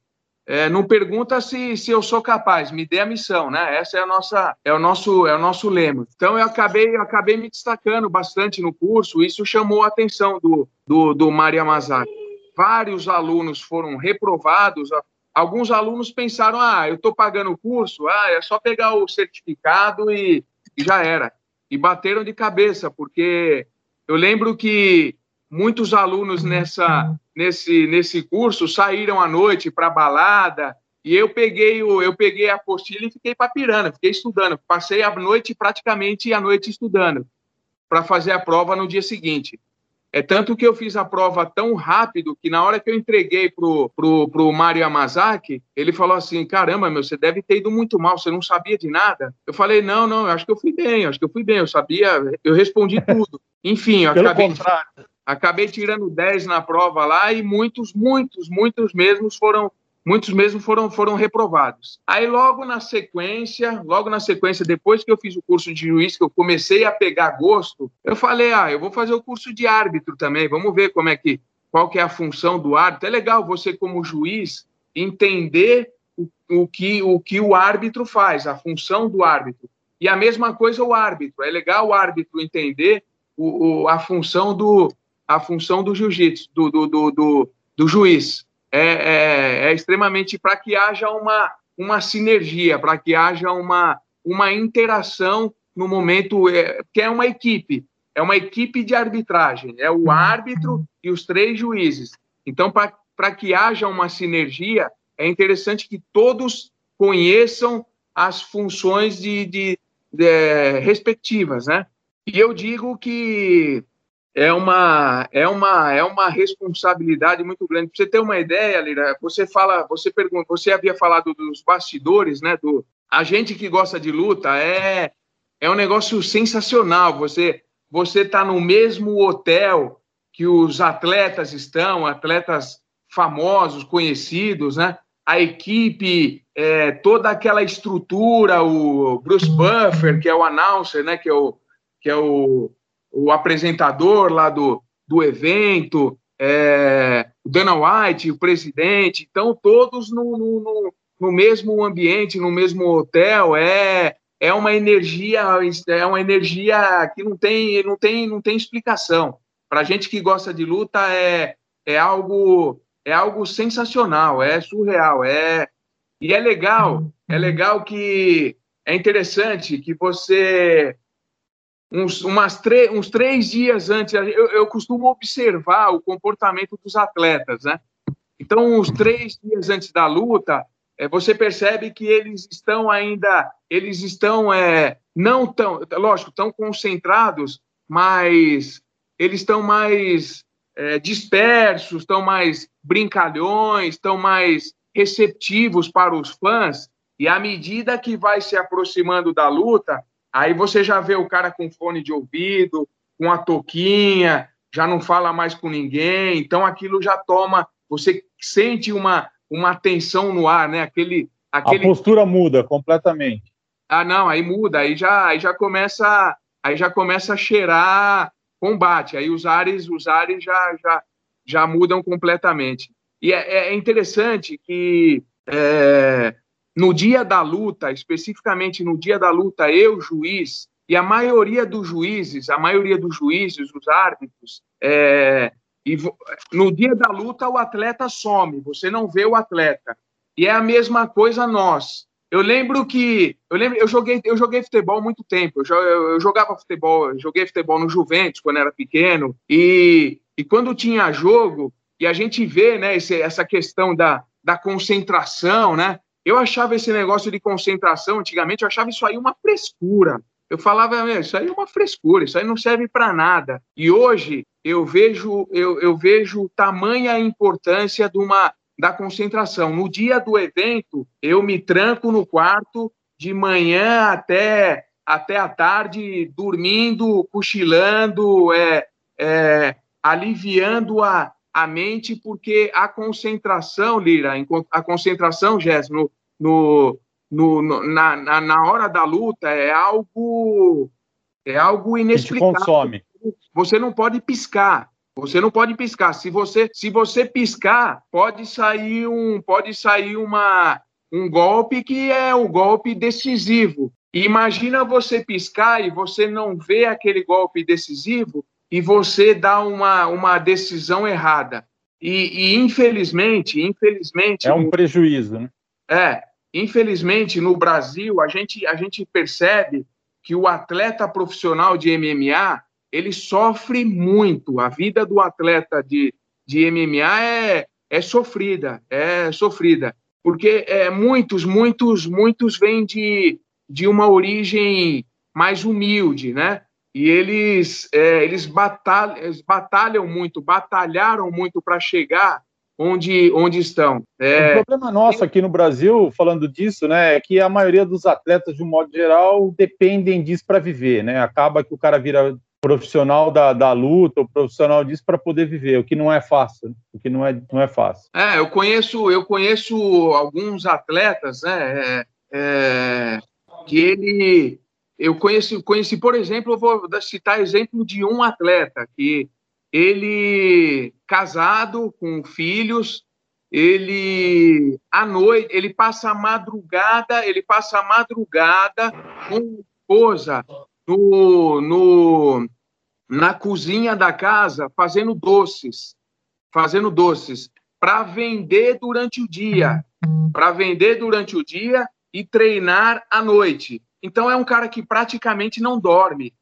é, não pergunta se, se eu sou capaz, me dê a missão, né? Essa é a nossa, é o nosso, é o nosso lema. Então eu acabei, eu acabei me destacando bastante no curso. Isso chamou a atenção do do, do Maria Mazaki. Vários alunos foram reprovados. Alguns alunos pensaram: ah, eu estou pagando o curso, ah, é só pegar o certificado e, e já era. E bateram de cabeça, porque eu lembro que muitos alunos nessa nesse, nesse curso saíram à noite para balada e eu peguei o eu peguei a apostila e fiquei papirando, fiquei estudando, passei a noite praticamente a noite estudando para fazer a prova no dia seguinte. É tanto que eu fiz a prova tão rápido que na hora que eu entreguei pro, pro, pro Mário Yamazaki, ele falou assim: caramba, meu, você deve ter ido muito mal, você não sabia de nada. Eu falei: não, não, eu acho que eu fui bem, eu acho que eu fui bem, eu sabia, eu respondi tudo. Enfim, eu Pelo acabei. Contrário acabei tirando 10 na prova lá e muitos, muitos, muitos mesmos foram muitos mesmo foram, foram reprovados. Aí logo na sequência, logo na sequência, depois que eu fiz o curso de juiz, que eu comecei a pegar gosto, eu falei, ah, eu vou fazer o curso de árbitro também, vamos ver como é que, qual que é a função do árbitro. É legal você como juiz entender o, o, que, o que o árbitro faz, a função do árbitro. E a mesma coisa o árbitro, é legal o árbitro entender o, o a função do, a função do jiu-jitsu, do, do, do, do, do juiz. É, é, é extremamente para que haja uma, uma sinergia, para que haja uma, uma interação no momento, é, que é uma equipe, é uma equipe de arbitragem, é o árbitro e os três juízes. Então, para que haja uma sinergia, é interessante que todos conheçam as funções de, de, de respectivas, né? E eu digo que é uma é uma é uma responsabilidade muito grande. Para você ter uma ideia, Lira, você fala, você pergunta, você havia falado dos bastidores, né? Do a gente que gosta de luta é é um negócio sensacional. Você você está no mesmo hotel que os atletas estão, atletas famosos, conhecidos, né? A equipe, é, toda aquela estrutura, o Bruce Buffer, que é o announcer, né? Que é o que é o o apresentador lá do, do evento, é, o Dana White, o presidente, então todos no, no, no, mesmo ambiente, no mesmo hotel, é, é uma energia, é uma energia que não tem, não tem, não tem explicação. Para gente que gosta de luta é, é algo é algo sensacional, é surreal, é e é legal, é legal que é interessante que você uns, umas uns três dias antes, eu, eu costumo observar o comportamento dos atletas, né? Então, uns três dias antes da luta, é, você percebe que eles estão ainda eles estão é, não tão, lógico, tão concentrados, mas eles estão mais é, dispersos, estão mais brincalhões, estão mais receptivos para os fãs. E à medida que vai se aproximando da luta, aí você já vê o cara com fone de ouvido, com a toquinha, já não fala mais com ninguém. Então aquilo já toma, você sente uma uma tensão no ar, né? Aquele, aquele... A postura muda completamente. Ah, não, aí muda, aí já, aí já começa, aí já começa a cheirar combate. Aí os ares, os ares já, já, já mudam completamente. E é, é interessante que é, no dia da luta, especificamente no dia da luta, eu, juiz, e a maioria dos juízes, a maioria dos juízes, os árbitros, é, e no dia da luta o atleta some, você não vê o atleta. E é a mesma coisa nós. Eu lembro que eu lembro, eu joguei, eu joguei futebol há muito tempo. Eu, eu jogava futebol, eu joguei futebol no Juventus quando era pequeno e, e quando tinha jogo e a gente vê, né, esse, essa questão da, da concentração, né? Eu achava esse negócio de concentração antigamente, eu achava isso aí uma frescura. Eu falava, isso aí é uma frescura, isso aí não serve para nada. E hoje eu vejo eu, eu vejo tamanha importância de uma da concentração. No dia do evento, eu me tranco no quarto de manhã até até a tarde, dormindo, cochilando, é, é, aliviando a, a mente, porque a concentração, Lira, a concentração, Jéssica, no, no, na, na, na hora da luta é algo é algo inexplicável. Que consome. Você não pode piscar. Você não pode piscar. Se você, se você piscar, pode sair um, pode sair uma, um golpe que é o um golpe decisivo. Imagina você piscar e você não vê aquele golpe decisivo e você dá uma, uma decisão errada. E, e infelizmente, infelizmente é um prejuízo, né? É, infelizmente no Brasil a gente a gente percebe que o atleta profissional de MMA ele sofre muito. A vida do atleta de, de MMA é, é sofrida, é sofrida. Porque é, muitos, muitos, muitos vêm de, de uma origem mais humilde, né? E eles, é, eles, batalham, eles batalham muito, batalharam muito para chegar onde, onde estão. É... O problema nosso aqui no Brasil, falando disso, né, é que a maioria dos atletas, de um modo geral, dependem disso para viver, né? Acaba que o cara vira profissional da, da luta, o profissional disso para poder viver, o que não é fácil, o que não é, não é fácil. É, eu conheço, eu conheço alguns atletas, né, é, é, que ele, eu conheci, conheci, por exemplo, eu vou citar exemplo de um atleta que ele casado com filhos, ele à noite, ele passa a madrugada, ele passa a madrugada com a esposa no, no, na cozinha da casa fazendo doces, fazendo doces para vender durante o dia, para vender durante o dia e treinar à noite. Então é um cara que praticamente não dorme.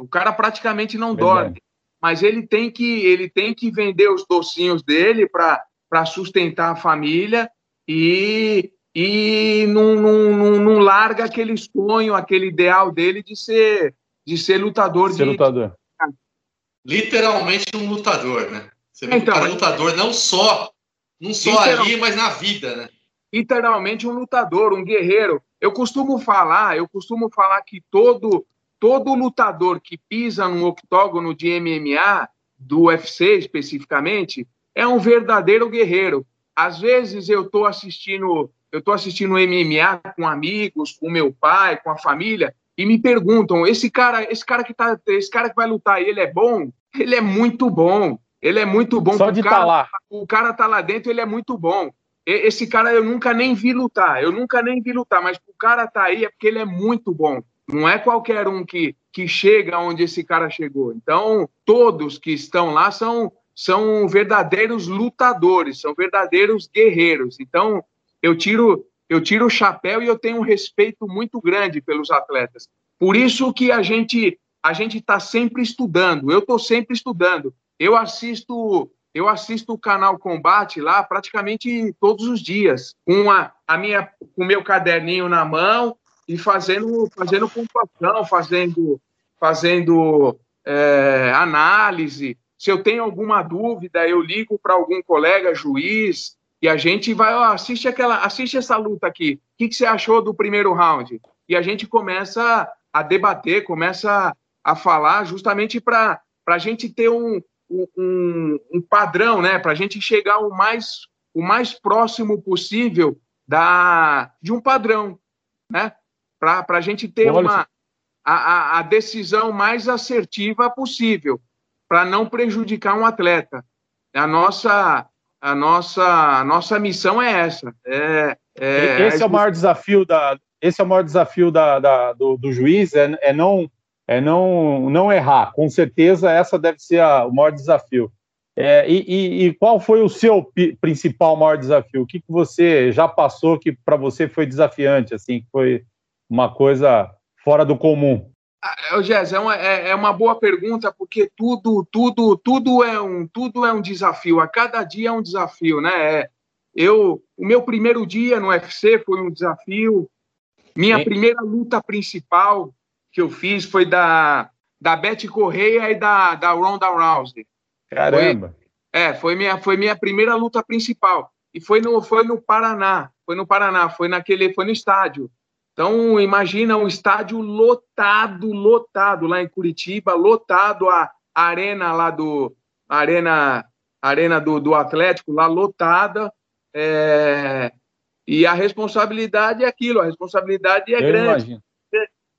O cara praticamente não Verdade. dorme, mas ele tem que ele tem que vender os docinhos dele para para sustentar a família e e não, não, não, larga aquele sonho, aquele ideal dele de ser, de ser lutador. Ser de... lutador. Literalmente um lutador, né? Você vê então, um cara lutador não só, não só ali, mas na vida, né? Literalmente um lutador, um guerreiro. Eu costumo falar, eu costumo falar que todo todo lutador que pisa num octógono de MMA, do UFC especificamente, é um verdadeiro guerreiro. Às vezes eu estou assistindo eu estou assistindo MMA com amigos, com meu pai, com a família, e me perguntam: esse cara, esse cara que tá, esse cara que vai lutar, ele é bom? Ele é muito bom. Ele é muito bom. Só de estar tá lá. O cara tá lá dentro, ele é muito bom. Esse cara eu nunca nem vi lutar, eu nunca nem vi lutar, mas o cara tá aí é porque ele é muito bom. Não é qualquer um que, que chega onde esse cara chegou. Então, todos que estão lá são, são verdadeiros lutadores, são verdadeiros guerreiros. Então, eu tiro eu tiro o chapéu e eu tenho um respeito muito grande pelos atletas. Por isso que a gente a gente está sempre estudando. Eu estou sempre estudando. Eu assisto eu assisto o canal Combate lá praticamente todos os dias, com a, a minha com o meu caderninho na mão e fazendo, fazendo pontuação, fazendo, fazendo é, análise. Se eu tenho alguma dúvida, eu ligo para algum colega juiz e a gente vai, ó, assiste aquela, assiste essa luta aqui. O que, que você achou do primeiro round? E a gente começa a debater, começa a falar justamente para a gente ter um, um, um padrão, né? Para a gente chegar o mais, o mais próximo possível da, de um padrão, né? Para a gente ter uma, a, a decisão mais assertiva possível, para não prejudicar um atleta. A nossa, a nossa, a nossa missão é essa. É, é esse é o maior desafio da, esse é o maior desafio da, da do, do, juiz, é, é, não é não não errar. Com certeza essa deve ser a, o maior desafio. É, e, e, e, qual foi o seu principal maior desafio? O que, que você já passou que para você foi desafiante, assim, que foi uma coisa fora do comum? Ah, Gés, é uma, é, é uma boa pergunta porque tudo tudo tudo é um tudo é um desafio. A cada dia é um desafio, né? É, eu o meu primeiro dia no UFC foi um desafio. Minha Sim. primeira luta principal que eu fiz foi da da Betty Correia e da da Ronda Rousey. Caramba. Foi, é, foi minha foi minha primeira luta principal e foi no foi no Paraná, foi no Paraná, foi naquele foi no estádio. Então, imagina um estádio lotado, lotado lá em Curitiba, lotado a arena lá do arena arena do, do Atlético lá lotada. É, e a responsabilidade é aquilo, a responsabilidade é Eu grande. Imagino.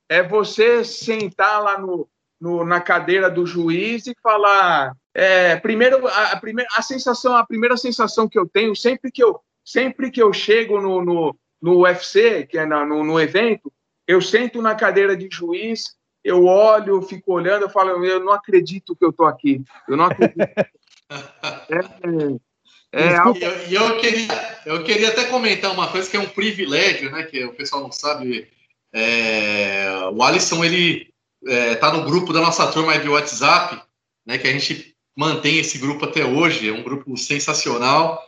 É você sentar lá no, no, na cadeira do juiz e falar. É, primeiro, a, a, primeira, a sensação, a primeira sensação que eu tenho sempre que eu sempre que eu chego no, no no UFC, que é no, no evento, eu sento na cadeira de juiz, eu olho, fico olhando, eu falo, eu não acredito que eu estou aqui. Eu não acredito. é, é, algo... E eu, eu, queria, eu queria até comentar uma coisa que é um privilégio, né? Que o pessoal não sabe. É, o Alisson, ele está é, no grupo da nossa turma de WhatsApp, né? Que a gente mantém esse grupo até hoje. É um grupo sensacional.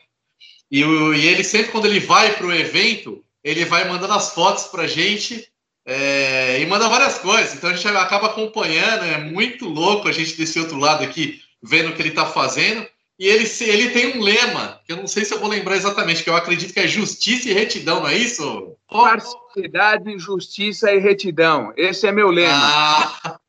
E, e ele sempre, quando ele vai para o evento, ele vai mandando as fotos para a gente é, e manda várias coisas. Então a gente acaba acompanhando, é muito louco a gente desse outro lado aqui, vendo o que ele está fazendo. E ele, ele tem um lema, que eu não sei se eu vou lembrar exatamente, que eu acredito que é justiça e retidão, não é isso? Imparcialidade, justiça e retidão. Esse é meu lema. Ah,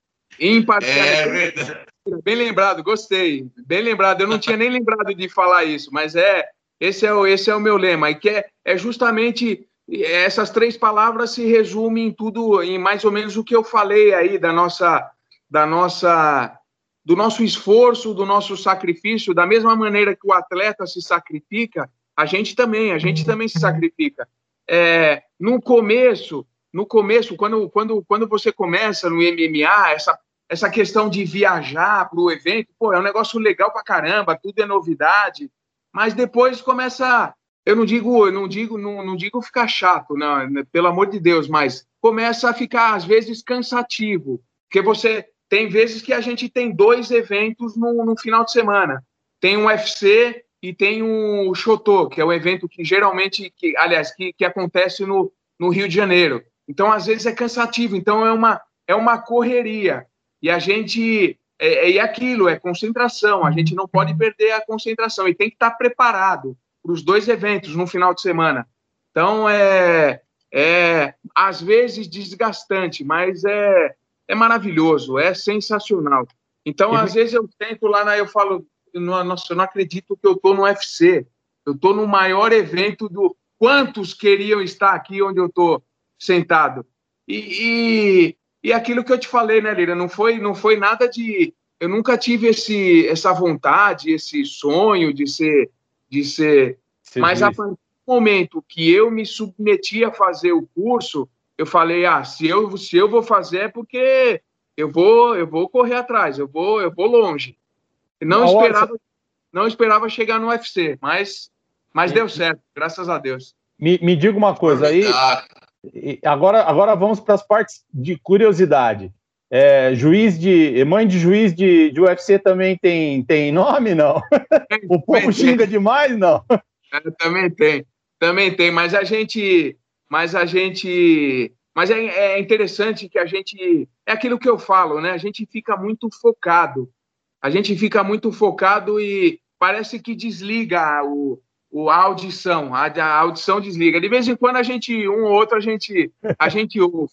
Imparcialidade. É verdade. Bem lembrado, gostei. Bem lembrado. Eu não tinha nem lembrado de falar isso, mas é esse é, o, esse é o meu lema, e que é, é justamente essas três palavras se resumem em tudo, em mais ou menos o que eu falei aí da nossa, da nossa, do nosso esforço, do nosso sacrifício, da mesma maneira que o atleta se sacrifica, a gente também, a gente também se sacrifica. É, no começo, no começo, quando, quando, quando você começa no MMA, essa, essa questão de viajar para o evento, pô, é um negócio legal para caramba, tudo é novidade, mas depois começa, eu não digo, eu não digo, não, não digo ficar chato, não, né, pelo amor de Deus, mas começa a ficar às vezes cansativo, porque você tem vezes que a gente tem dois eventos no, no final de semana, tem um UFC e tem um Chotô, que é um evento que geralmente, que, aliás, que, que acontece no, no Rio de Janeiro. Então, às vezes é cansativo, então é uma, é uma correria. E a gente é, é aquilo, é concentração. A gente não pode perder a concentração e tem que estar preparado para os dois eventos no final de semana. Então é, é às vezes desgastante, mas é, é maravilhoso, é sensacional. Então às vezes eu tento lá, na, eu falo, nossa, eu não acredito que eu estou no UFC. Eu estou no maior evento do. Quantos queriam estar aqui onde eu estou sentado? E, e aquilo que eu te falei, né, Lira, não foi, não foi nada de. Eu nunca tive esse, essa vontade, esse sonho de ser. De ser mas a partir do momento que eu me submeti a fazer o curso, eu falei: ah, se eu, se eu vou fazer é porque eu vou, eu vou correr atrás, eu vou, eu vou longe. Não esperava, não esperava chegar no UFC, mas, mas deu certo, graças a Deus. Me, me diga uma coisa aí. Agora, agora vamos para as partes de curiosidade. É, juiz de. Mãe de juiz de, de UFC também tem, tem nome, não? o povo xinga demais, não? É, também tem, também tem, mas a gente. Mas a gente. Mas é, é interessante que a gente. É aquilo que eu falo, né? A gente fica muito focado. A gente fica muito focado e parece que desliga o, o, a audição. A, a audição desliga. De vez em quando a gente, um ou outro, a gente, a gente ouve.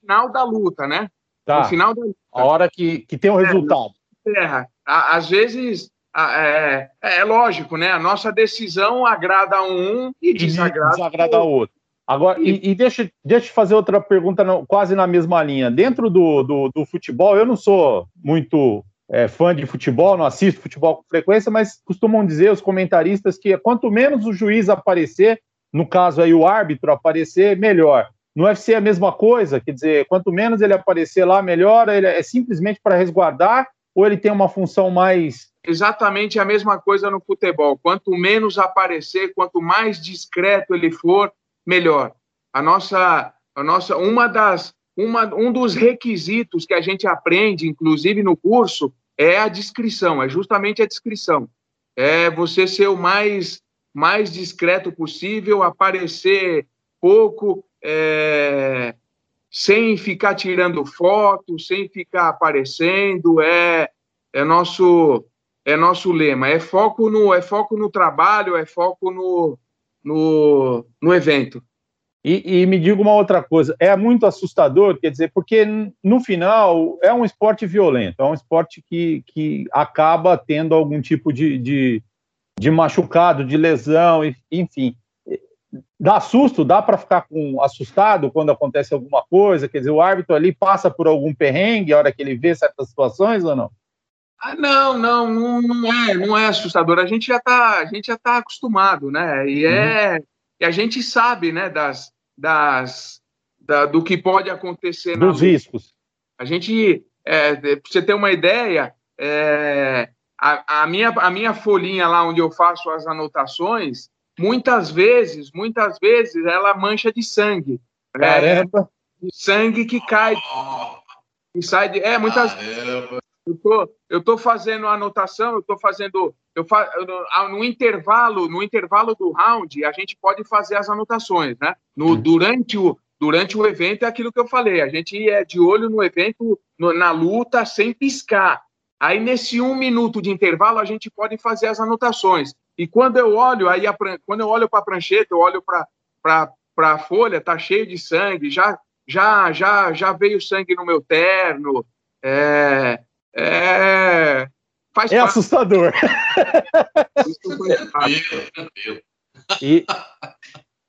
Final da luta, né? Tá. No final da luta. A hora que, que tem o um é, resultado. É, às vezes é, é, lógico, né? A nossa decisão agrada a um e, e desagrada, desagrada ao outro. Agora, e, e, deixa, deixa eu fazer outra pergunta no, quase na mesma linha. Dentro do, do, do futebol, eu não sou muito é, fã de futebol, não assisto futebol com frequência, mas costumam dizer os comentaristas que quanto menos o juiz aparecer, no caso aí o árbitro aparecer, melhor. No UFC é a mesma coisa, quer dizer, quanto menos ele aparecer lá, melhor. Ele é simplesmente para resguardar ou ele tem uma função mais exatamente a mesma coisa no futebol. Quanto menos aparecer, quanto mais discreto ele for, melhor. A nossa, a nossa, uma das, uma, um dos requisitos que a gente aprende, inclusive no curso, é a descrição. É justamente a descrição. É você ser o mais, mais discreto possível, aparecer pouco, é, sem ficar tirando foto, sem ficar aparecendo. É, é nosso é nosso lema. É foco no, é foco no trabalho, é foco no, no, no evento. E, e, me diga uma outra coisa, é muito assustador, quer dizer, porque no final é um esporte violento, é um esporte que, que acaba tendo algum tipo de, de, de machucado, de lesão, enfim. Dá susto, dá para ficar com, assustado quando acontece alguma coisa, quer dizer, o árbitro ali passa por algum perrengue a hora que ele vê certas situações ou não? Ah, não, não, não, é, não é assustador. A gente já está, a gente já tá acostumado, né? E é, uhum. e a gente sabe, né, das, das, da, do que pode acontecer. Dos riscos. A gente, é, para você ter uma ideia, é, a, a, minha, a minha folhinha lá onde eu faço as anotações, muitas vezes, muitas vezes ela mancha de sangue. Né? Caramba! É, de sangue que cai. Que sai de, é, muitas Caramba. Eu tô, eu tô fazendo anotação, eu tô fazendo, eu fa, no, no, intervalo, no intervalo do round, a gente pode fazer as anotações, né? No, durante o durante o evento é aquilo que eu falei, a gente é de olho no evento, no, na luta, sem piscar. Aí nesse um minuto de intervalo a gente pode fazer as anotações. E quando eu olho, aí a, quando eu olho para a prancheta, eu olho para a folha, tá cheio de sangue, já já já já veio sangue no meu terno. É, é, faz é assustador. e...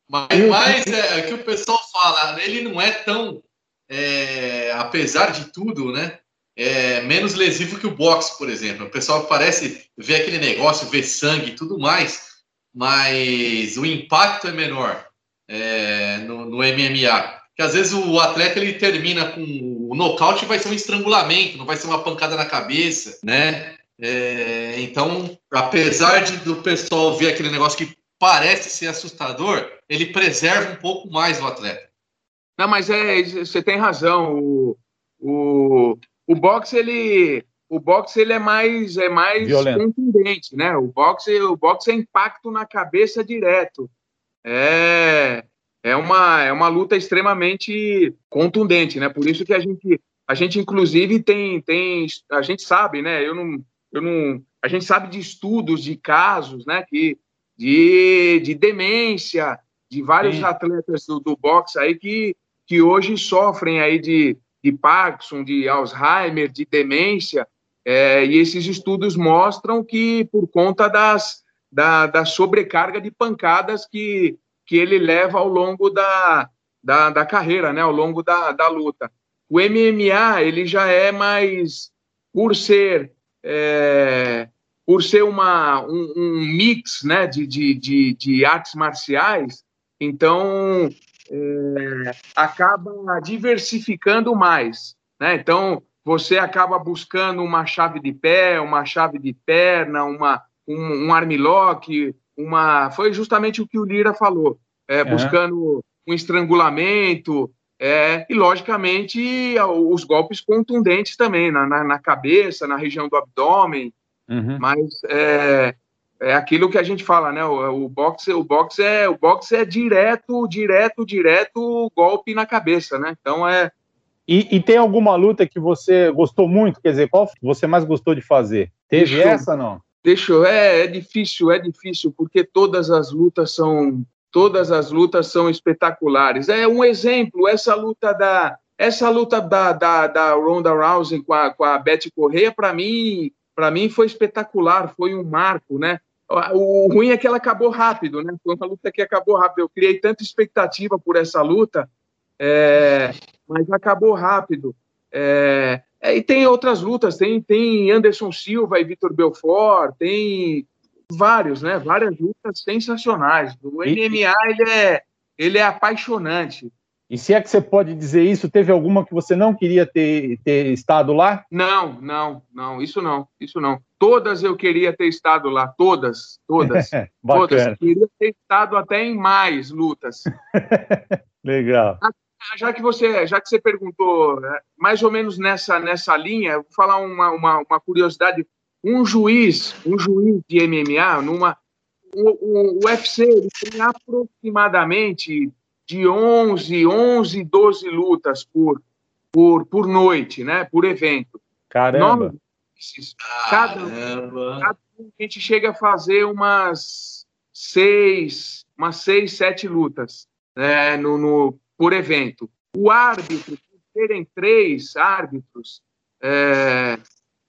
Mas, mas é, é que o pessoal fala, ele não é tão, é, apesar de tudo, né? É menos lesivo que o boxe, por exemplo. O pessoal parece ver aquele negócio, ver sangue e tudo mais, mas o impacto é menor é, no, no MMA que às vezes o atleta ele termina com o nocaute vai ser um estrangulamento, não vai ser uma pancada na cabeça, né? É, então, apesar de, do pessoal ver aquele negócio que parece ser assustador, ele preserva um pouco mais o atleta. Não, mas é, você tem razão. O, o, o boxe ele o boxe ele é mais é mais contundente, né? O boxe o boxe é impacto na cabeça direto. É é uma, é uma luta extremamente contundente, né? Por isso que a gente, a gente inclusive tem, tem a gente sabe, né? Eu não, eu não, a gente sabe de estudos, de casos, né? Que de, de demência, de vários Sim. atletas do, do boxe aí que, que hoje sofrem aí de, de Parkinson, de Alzheimer, de demência, é, e esses estudos mostram que por conta das, da, da sobrecarga de pancadas que que ele leva ao longo da, da, da carreira, né, ao longo da, da luta. O MMA ele já é mais por ser é, por ser uma, um, um, mix né, de, de, de, de artes marciais, então é, acaba diversificando mais. Né? Então você acaba buscando uma chave de pé, uma chave de perna, uma, um, um armlock, uma. Foi justamente o que o Lira falou, é, buscando um estrangulamento, é, e logicamente os golpes contundentes também, na, na, na, cabeça, na região do abdômen. Uhum. Mas é, é aquilo que a gente fala, né? O, o boxe, o boxe é, o boxe é direto, direto, direto golpe na cabeça, né? Então é. E, e, tem alguma luta que você gostou muito? Quer dizer, qual você mais gostou de fazer? Teve deixa essa não? Deixa eu, é, é difícil, é difícil, porque todas as lutas são todas as lutas são espetaculares. É um exemplo, essa luta da essa luta da, da, da Ronda Rousey com a, com a Betty Correia, para mim, para mim foi espetacular, foi um marco, né? O ruim é que ela acabou rápido, né? Foi uma luta que acabou rápido. Eu criei tanta expectativa por essa luta, é, mas acabou rápido. É, e tem outras lutas, tem, tem Anderson Silva e Vitor Belfort, tem vários, né? Várias lutas sensacionais. O MMA ele é, ele é apaixonante. E se é que você pode dizer isso, teve alguma que você não queria ter, ter estado lá? Não, não, não, isso não, isso não. Todas eu queria ter estado lá, todas, todas. todas. Queria ter estado até em mais lutas. Legal. Já que você, já que você perguntou, né, mais ou menos nessa, nessa linha, vou falar uma, uma, uma curiosidade. Um juiz, um juiz de MMA, numa, o, o, o UFC ele tem aproximadamente de 11, 11, 12 lutas por, por, por noite, né? Por evento. Caramba! Nós, cada, cada a gente chega a fazer umas seis, umas seis, sete lutas né, no, no, por evento. O árbitro, por terem três árbitros, é,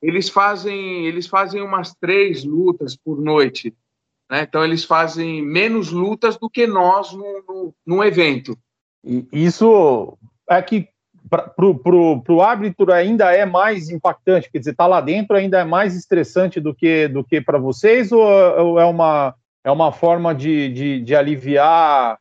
eles fazem eles fazem umas três lutas por noite. Né? Então, eles fazem menos lutas do que nós no, no, evento. E isso é que para o árbitro ainda é mais impactante, quer dizer, tá lá dentro ainda é mais estressante do que, do que para vocês, ou, ou, é, uma, é uma forma de, de, de aliviar?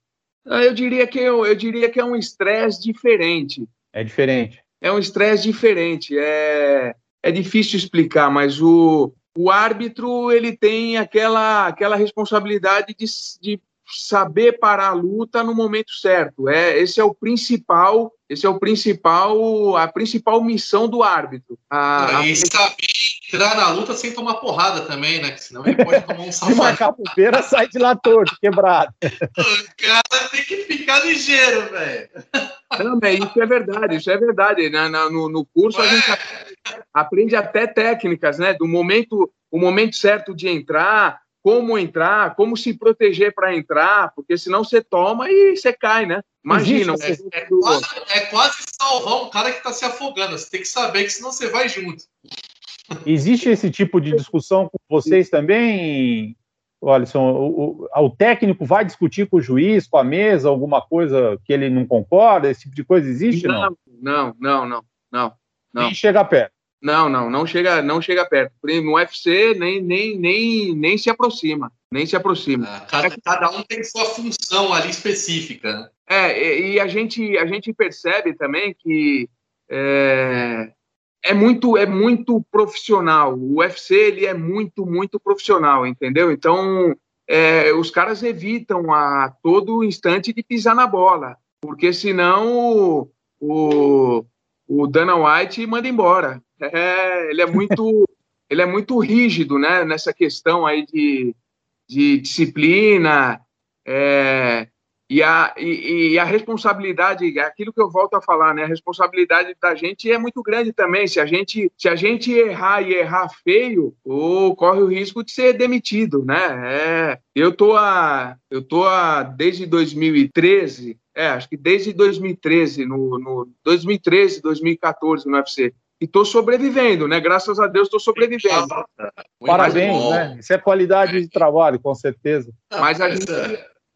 Ah, eu diria que eu, eu diria que é um estresse diferente. É diferente. É um estresse diferente. É, é difícil explicar, mas o, o árbitro ele tem aquela, aquela responsabilidade de, de saber parar a luta no momento certo. É, esse é o principal, esse é o principal, a principal missão do árbitro. A, e a... saber entrar na luta sem tomar porrada também, né? Senão ele pode tomar um salvador. Se marcar bobeira, sai de lá torto, quebrado. o cara tem que ficar ligeiro, velho. Não, mas isso é verdade, isso é verdade. Na, na no, no, curso a gente aprende até técnicas, né? Do momento, o momento certo de entrar, como entrar, como se proteger para entrar, porque senão você toma e você cai, né? Imagina. É, é, quase, é quase salvar um cara que está se afogando. Você tem que saber que senão você vai junto. Existe esse tipo de discussão com vocês também, Alisson? O, o, o, técnico vai discutir com o juiz, com a mesa, alguma coisa que ele não concorda? Esse tipo de coisa existe? Não, não, não, não, não. não. Nem chega perto. Não, não, não chega, não chega perto. No UFC nem, nem, nem, nem se aproxima, nem se aproxima. Ah, cada, cada, um tem sua função ali específica. Né? É, e a gente, a gente percebe também que é, é muito, é muito profissional. O UFC ele é muito, muito profissional, entendeu? Então é, os caras evitam a todo instante de pisar na bola, porque senão o, o Dana White manda embora. É, ele é muito ele é muito rígido né, nessa questão aí de, de disciplina é, e, a, e, e, a responsabilidade, aquilo que eu volto a falar, né, a responsabilidade da gente é muito grande também. Se a gente, se a gente errar e errar feio, ou corre o risco de ser demitido, né? É, eu tô a, eu tô a desde 2013, é, acho que desde 2013 no, no 2013, 2014 no UFC e estou sobrevivendo, né? Graças a Deus estou sobrevivendo. Parabéns, né? Isso é qualidade de trabalho, com certeza. Mas a gente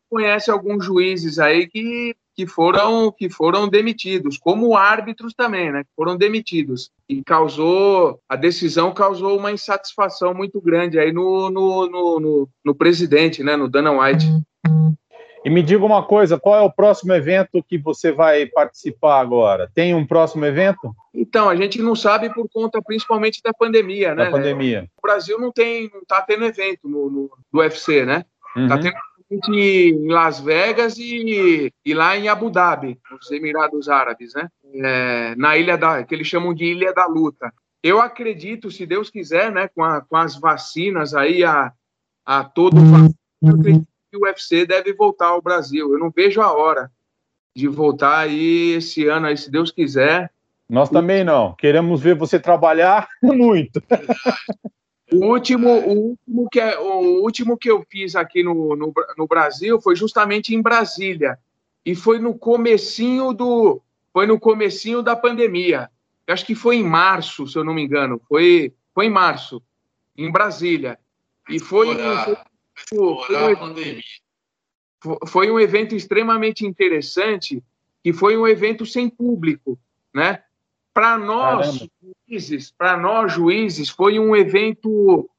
conhece alguns juízes aí que, que foram que foram demitidos, como árbitros também, né? Que foram demitidos e causou a decisão causou uma insatisfação muito grande aí no no, no, no, no presidente, né? No Dana White. E me diga uma coisa, qual é o próximo evento que você vai participar agora? Tem um próximo evento? Então, a gente não sabe por conta principalmente da pandemia, né? Da pandemia. O Brasil não tem, não tá tendo evento no, no, no UFC, né? Tá uhum. Tá tendo em Las Vegas e, e lá em Abu Dhabi, nos Emirados Árabes, né? É, na ilha da, que eles chamam de Ilha da Luta. Eu acredito, se Deus quiser, né, com, a, com as vacinas aí, a, a todo vapor, eu acredito que o UFC deve voltar ao Brasil. Eu não vejo a hora de voltar aí esse ano, aí, se Deus quiser. Nós também não. Queremos ver você trabalhar muito. O último, o último, que, é, o último que eu fiz aqui no, no, no, Brasil foi justamente em Brasília. E foi no comecinho do. Foi no comecinho da pandemia. Eu acho que foi em março, se eu não me engano. Foi, foi em março, em Brasília. E foi, foi, foi, um, foi um evento extremamente interessante, que foi um evento sem público, né? Para nós Caramba. juízes, para nós juízes, foi um evento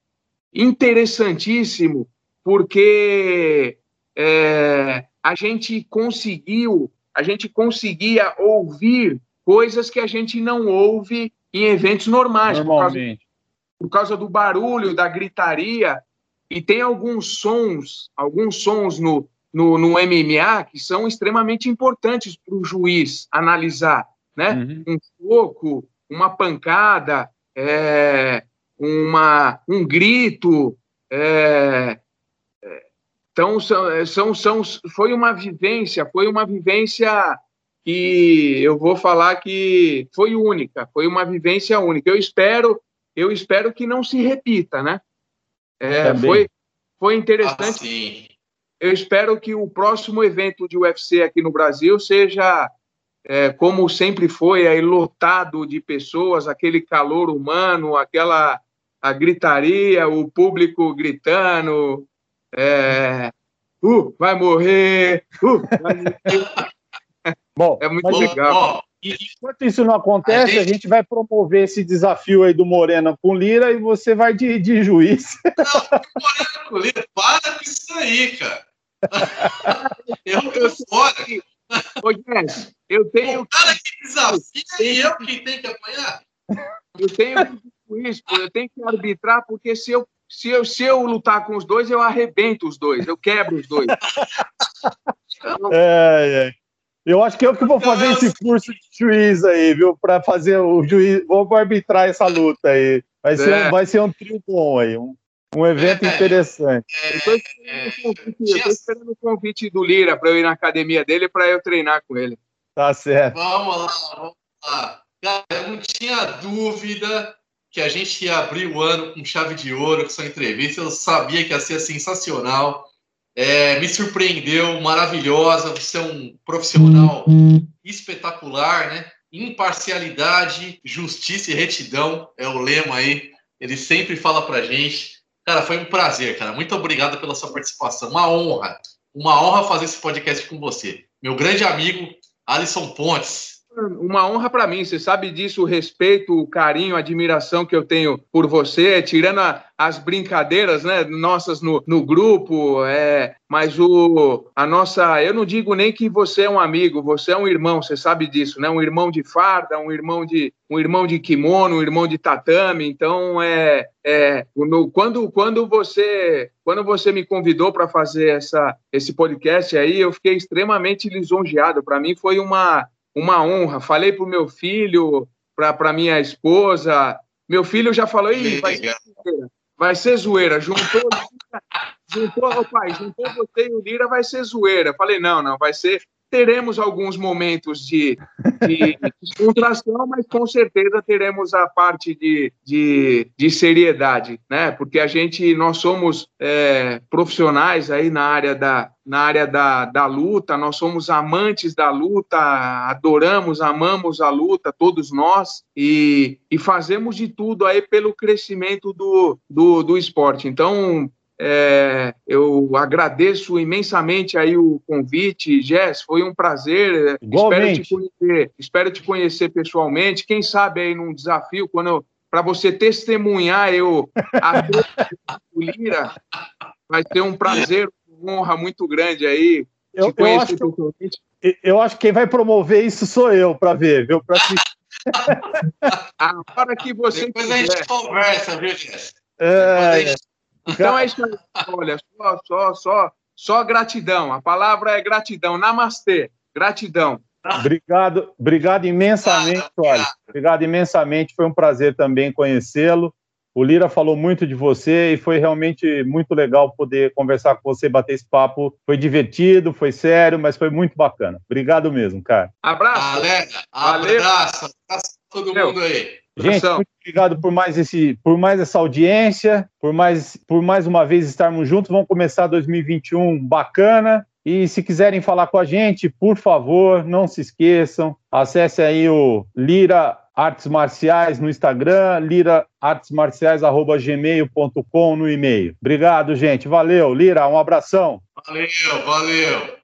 interessantíssimo, porque é, a gente conseguiu, a gente conseguia ouvir coisas que a gente não ouve em eventos normais. Por, causa, por causa do barulho, da gritaria, e tem alguns sons, alguns sons no, no, no MMA que são extremamente importantes para o juiz analisar né? Uhum. Um soco, uma pancada, é, uma, um grito. É, é então, são, são, são, foi uma vivência, foi uma vivência que eu vou falar que foi única, foi uma vivência única. Eu espero, eu espero que não se repita, né? É, foi, foi interessante. Ah, eu espero que o próximo evento de UFC aqui no Brasil seja é, como sempre foi, aí lotado de pessoas, aquele calor humano, aquela a gritaria, o público gritando, é, uh, vai morrer, uh, vai morrer. Bom, é muito legal. Enquanto isso não acontece, a gente... a gente... vai promover esse desafio aí do Moreno com Lira e você vai de, de juiz. Não, Moreno com Lira, para com isso aí, cara. eu tô fora. Ô, Jess, eu tenho. O cara que desafia e eu que tenho que apanhar? Eu tenho isso, eu tenho que arbitrar, porque se eu, se, eu, se eu lutar com os dois, eu arrebento os dois, eu quebro os dois. É, é. Eu acho que eu que vou fazer esse curso de juiz aí, viu? Para fazer o juiz. Vou arbitrar essa luta aí. Vai ser, é. um, vai ser um trio bom aí. Um, um evento é, interessante. É, Estou esperando, esperando, o convite do Lira para eu ir na academia dele para eu treinar com ele. Tá certo. Vamos lá, vamos lá. Cara, eu não tinha dúvida que a gente ia abrir o ano com chave de ouro, com sua entrevista. Eu sabia que ia ser sensacional. É, me surpreendeu, maravilhosa. Você é um profissional espetacular, né? Imparcialidade, justiça e retidão é o lema aí. Ele sempre fala pra gente. Cara, foi um prazer, cara. Muito obrigado pela sua participação. Uma honra. Uma honra fazer esse podcast com você. Meu grande amigo, Alisson Pontes uma honra para mim. Você sabe disso, o respeito, o carinho, a admiração que eu tenho por você, tirando a, as brincadeiras, né, nossas no, no grupo, é, mas o a nossa, eu não digo nem que você é um amigo, você é um irmão, você sabe disso, né? Um irmão de farda, um irmão de um irmão de kimono, um irmão de tatame. Então é, é no, quando quando você quando você me convidou para fazer essa esse podcast aí, eu fiquei extremamente lisonjeado. Para mim foi uma uma honra. Falei para o meu filho, para minha esposa. Meu filho já falou, Ih, vai ser zoeira. Vai ser zoeira. Juntou, juntou, pai, juntou você e o Lira, vai ser zoeira. Falei, não, não, vai ser teremos alguns momentos de, de descontração, mas com certeza teremos a parte de, de, de, seriedade, né? Porque a gente, nós somos é, profissionais aí na área da, na área da, da luta, nós somos amantes da luta, adoramos, amamos a luta, todos nós, e, e fazemos de tudo aí pelo crescimento do, do, do esporte. Então, é, eu agradeço imensamente aí o convite, Jess, foi um prazer. Espero te, conhecer, espero te conhecer pessoalmente. Quem sabe aí num desafio, quando para você testemunhar eu a Lira, vai ser um prazer, uma honra muito grande aí eu, te conhecer eu pessoalmente. Que, eu acho que quem vai promover isso sou eu, para ver, viu? Pra a hora que você Depois quiser. a gente conversa, viu, Jess? É, então é isso aí. Olha, só, só, só, só gratidão. A palavra é gratidão. Namastê. Gratidão. Obrigado, obrigado imensamente, olha. Obrigado imensamente. Foi um prazer também conhecê-lo. O Lira falou muito de você e foi realmente muito legal poder conversar com você, bater esse papo. Foi divertido, foi sério, mas foi muito bacana. Obrigado mesmo, cara. Abraço. Valeu. Abraço. Abraço a todo mundo aí. Gente, muito obrigado por mais esse, por mais essa audiência, por mais, por mais uma vez estarmos juntos. Vamos começar 2021 bacana. E se quiserem falar com a gente, por favor, não se esqueçam, acesse aí o Lira Artes Marciais no Instagram, liraartesmarciais.gmail.com no e-mail. Obrigado, gente. Valeu. Lira, um abração. Valeu, valeu.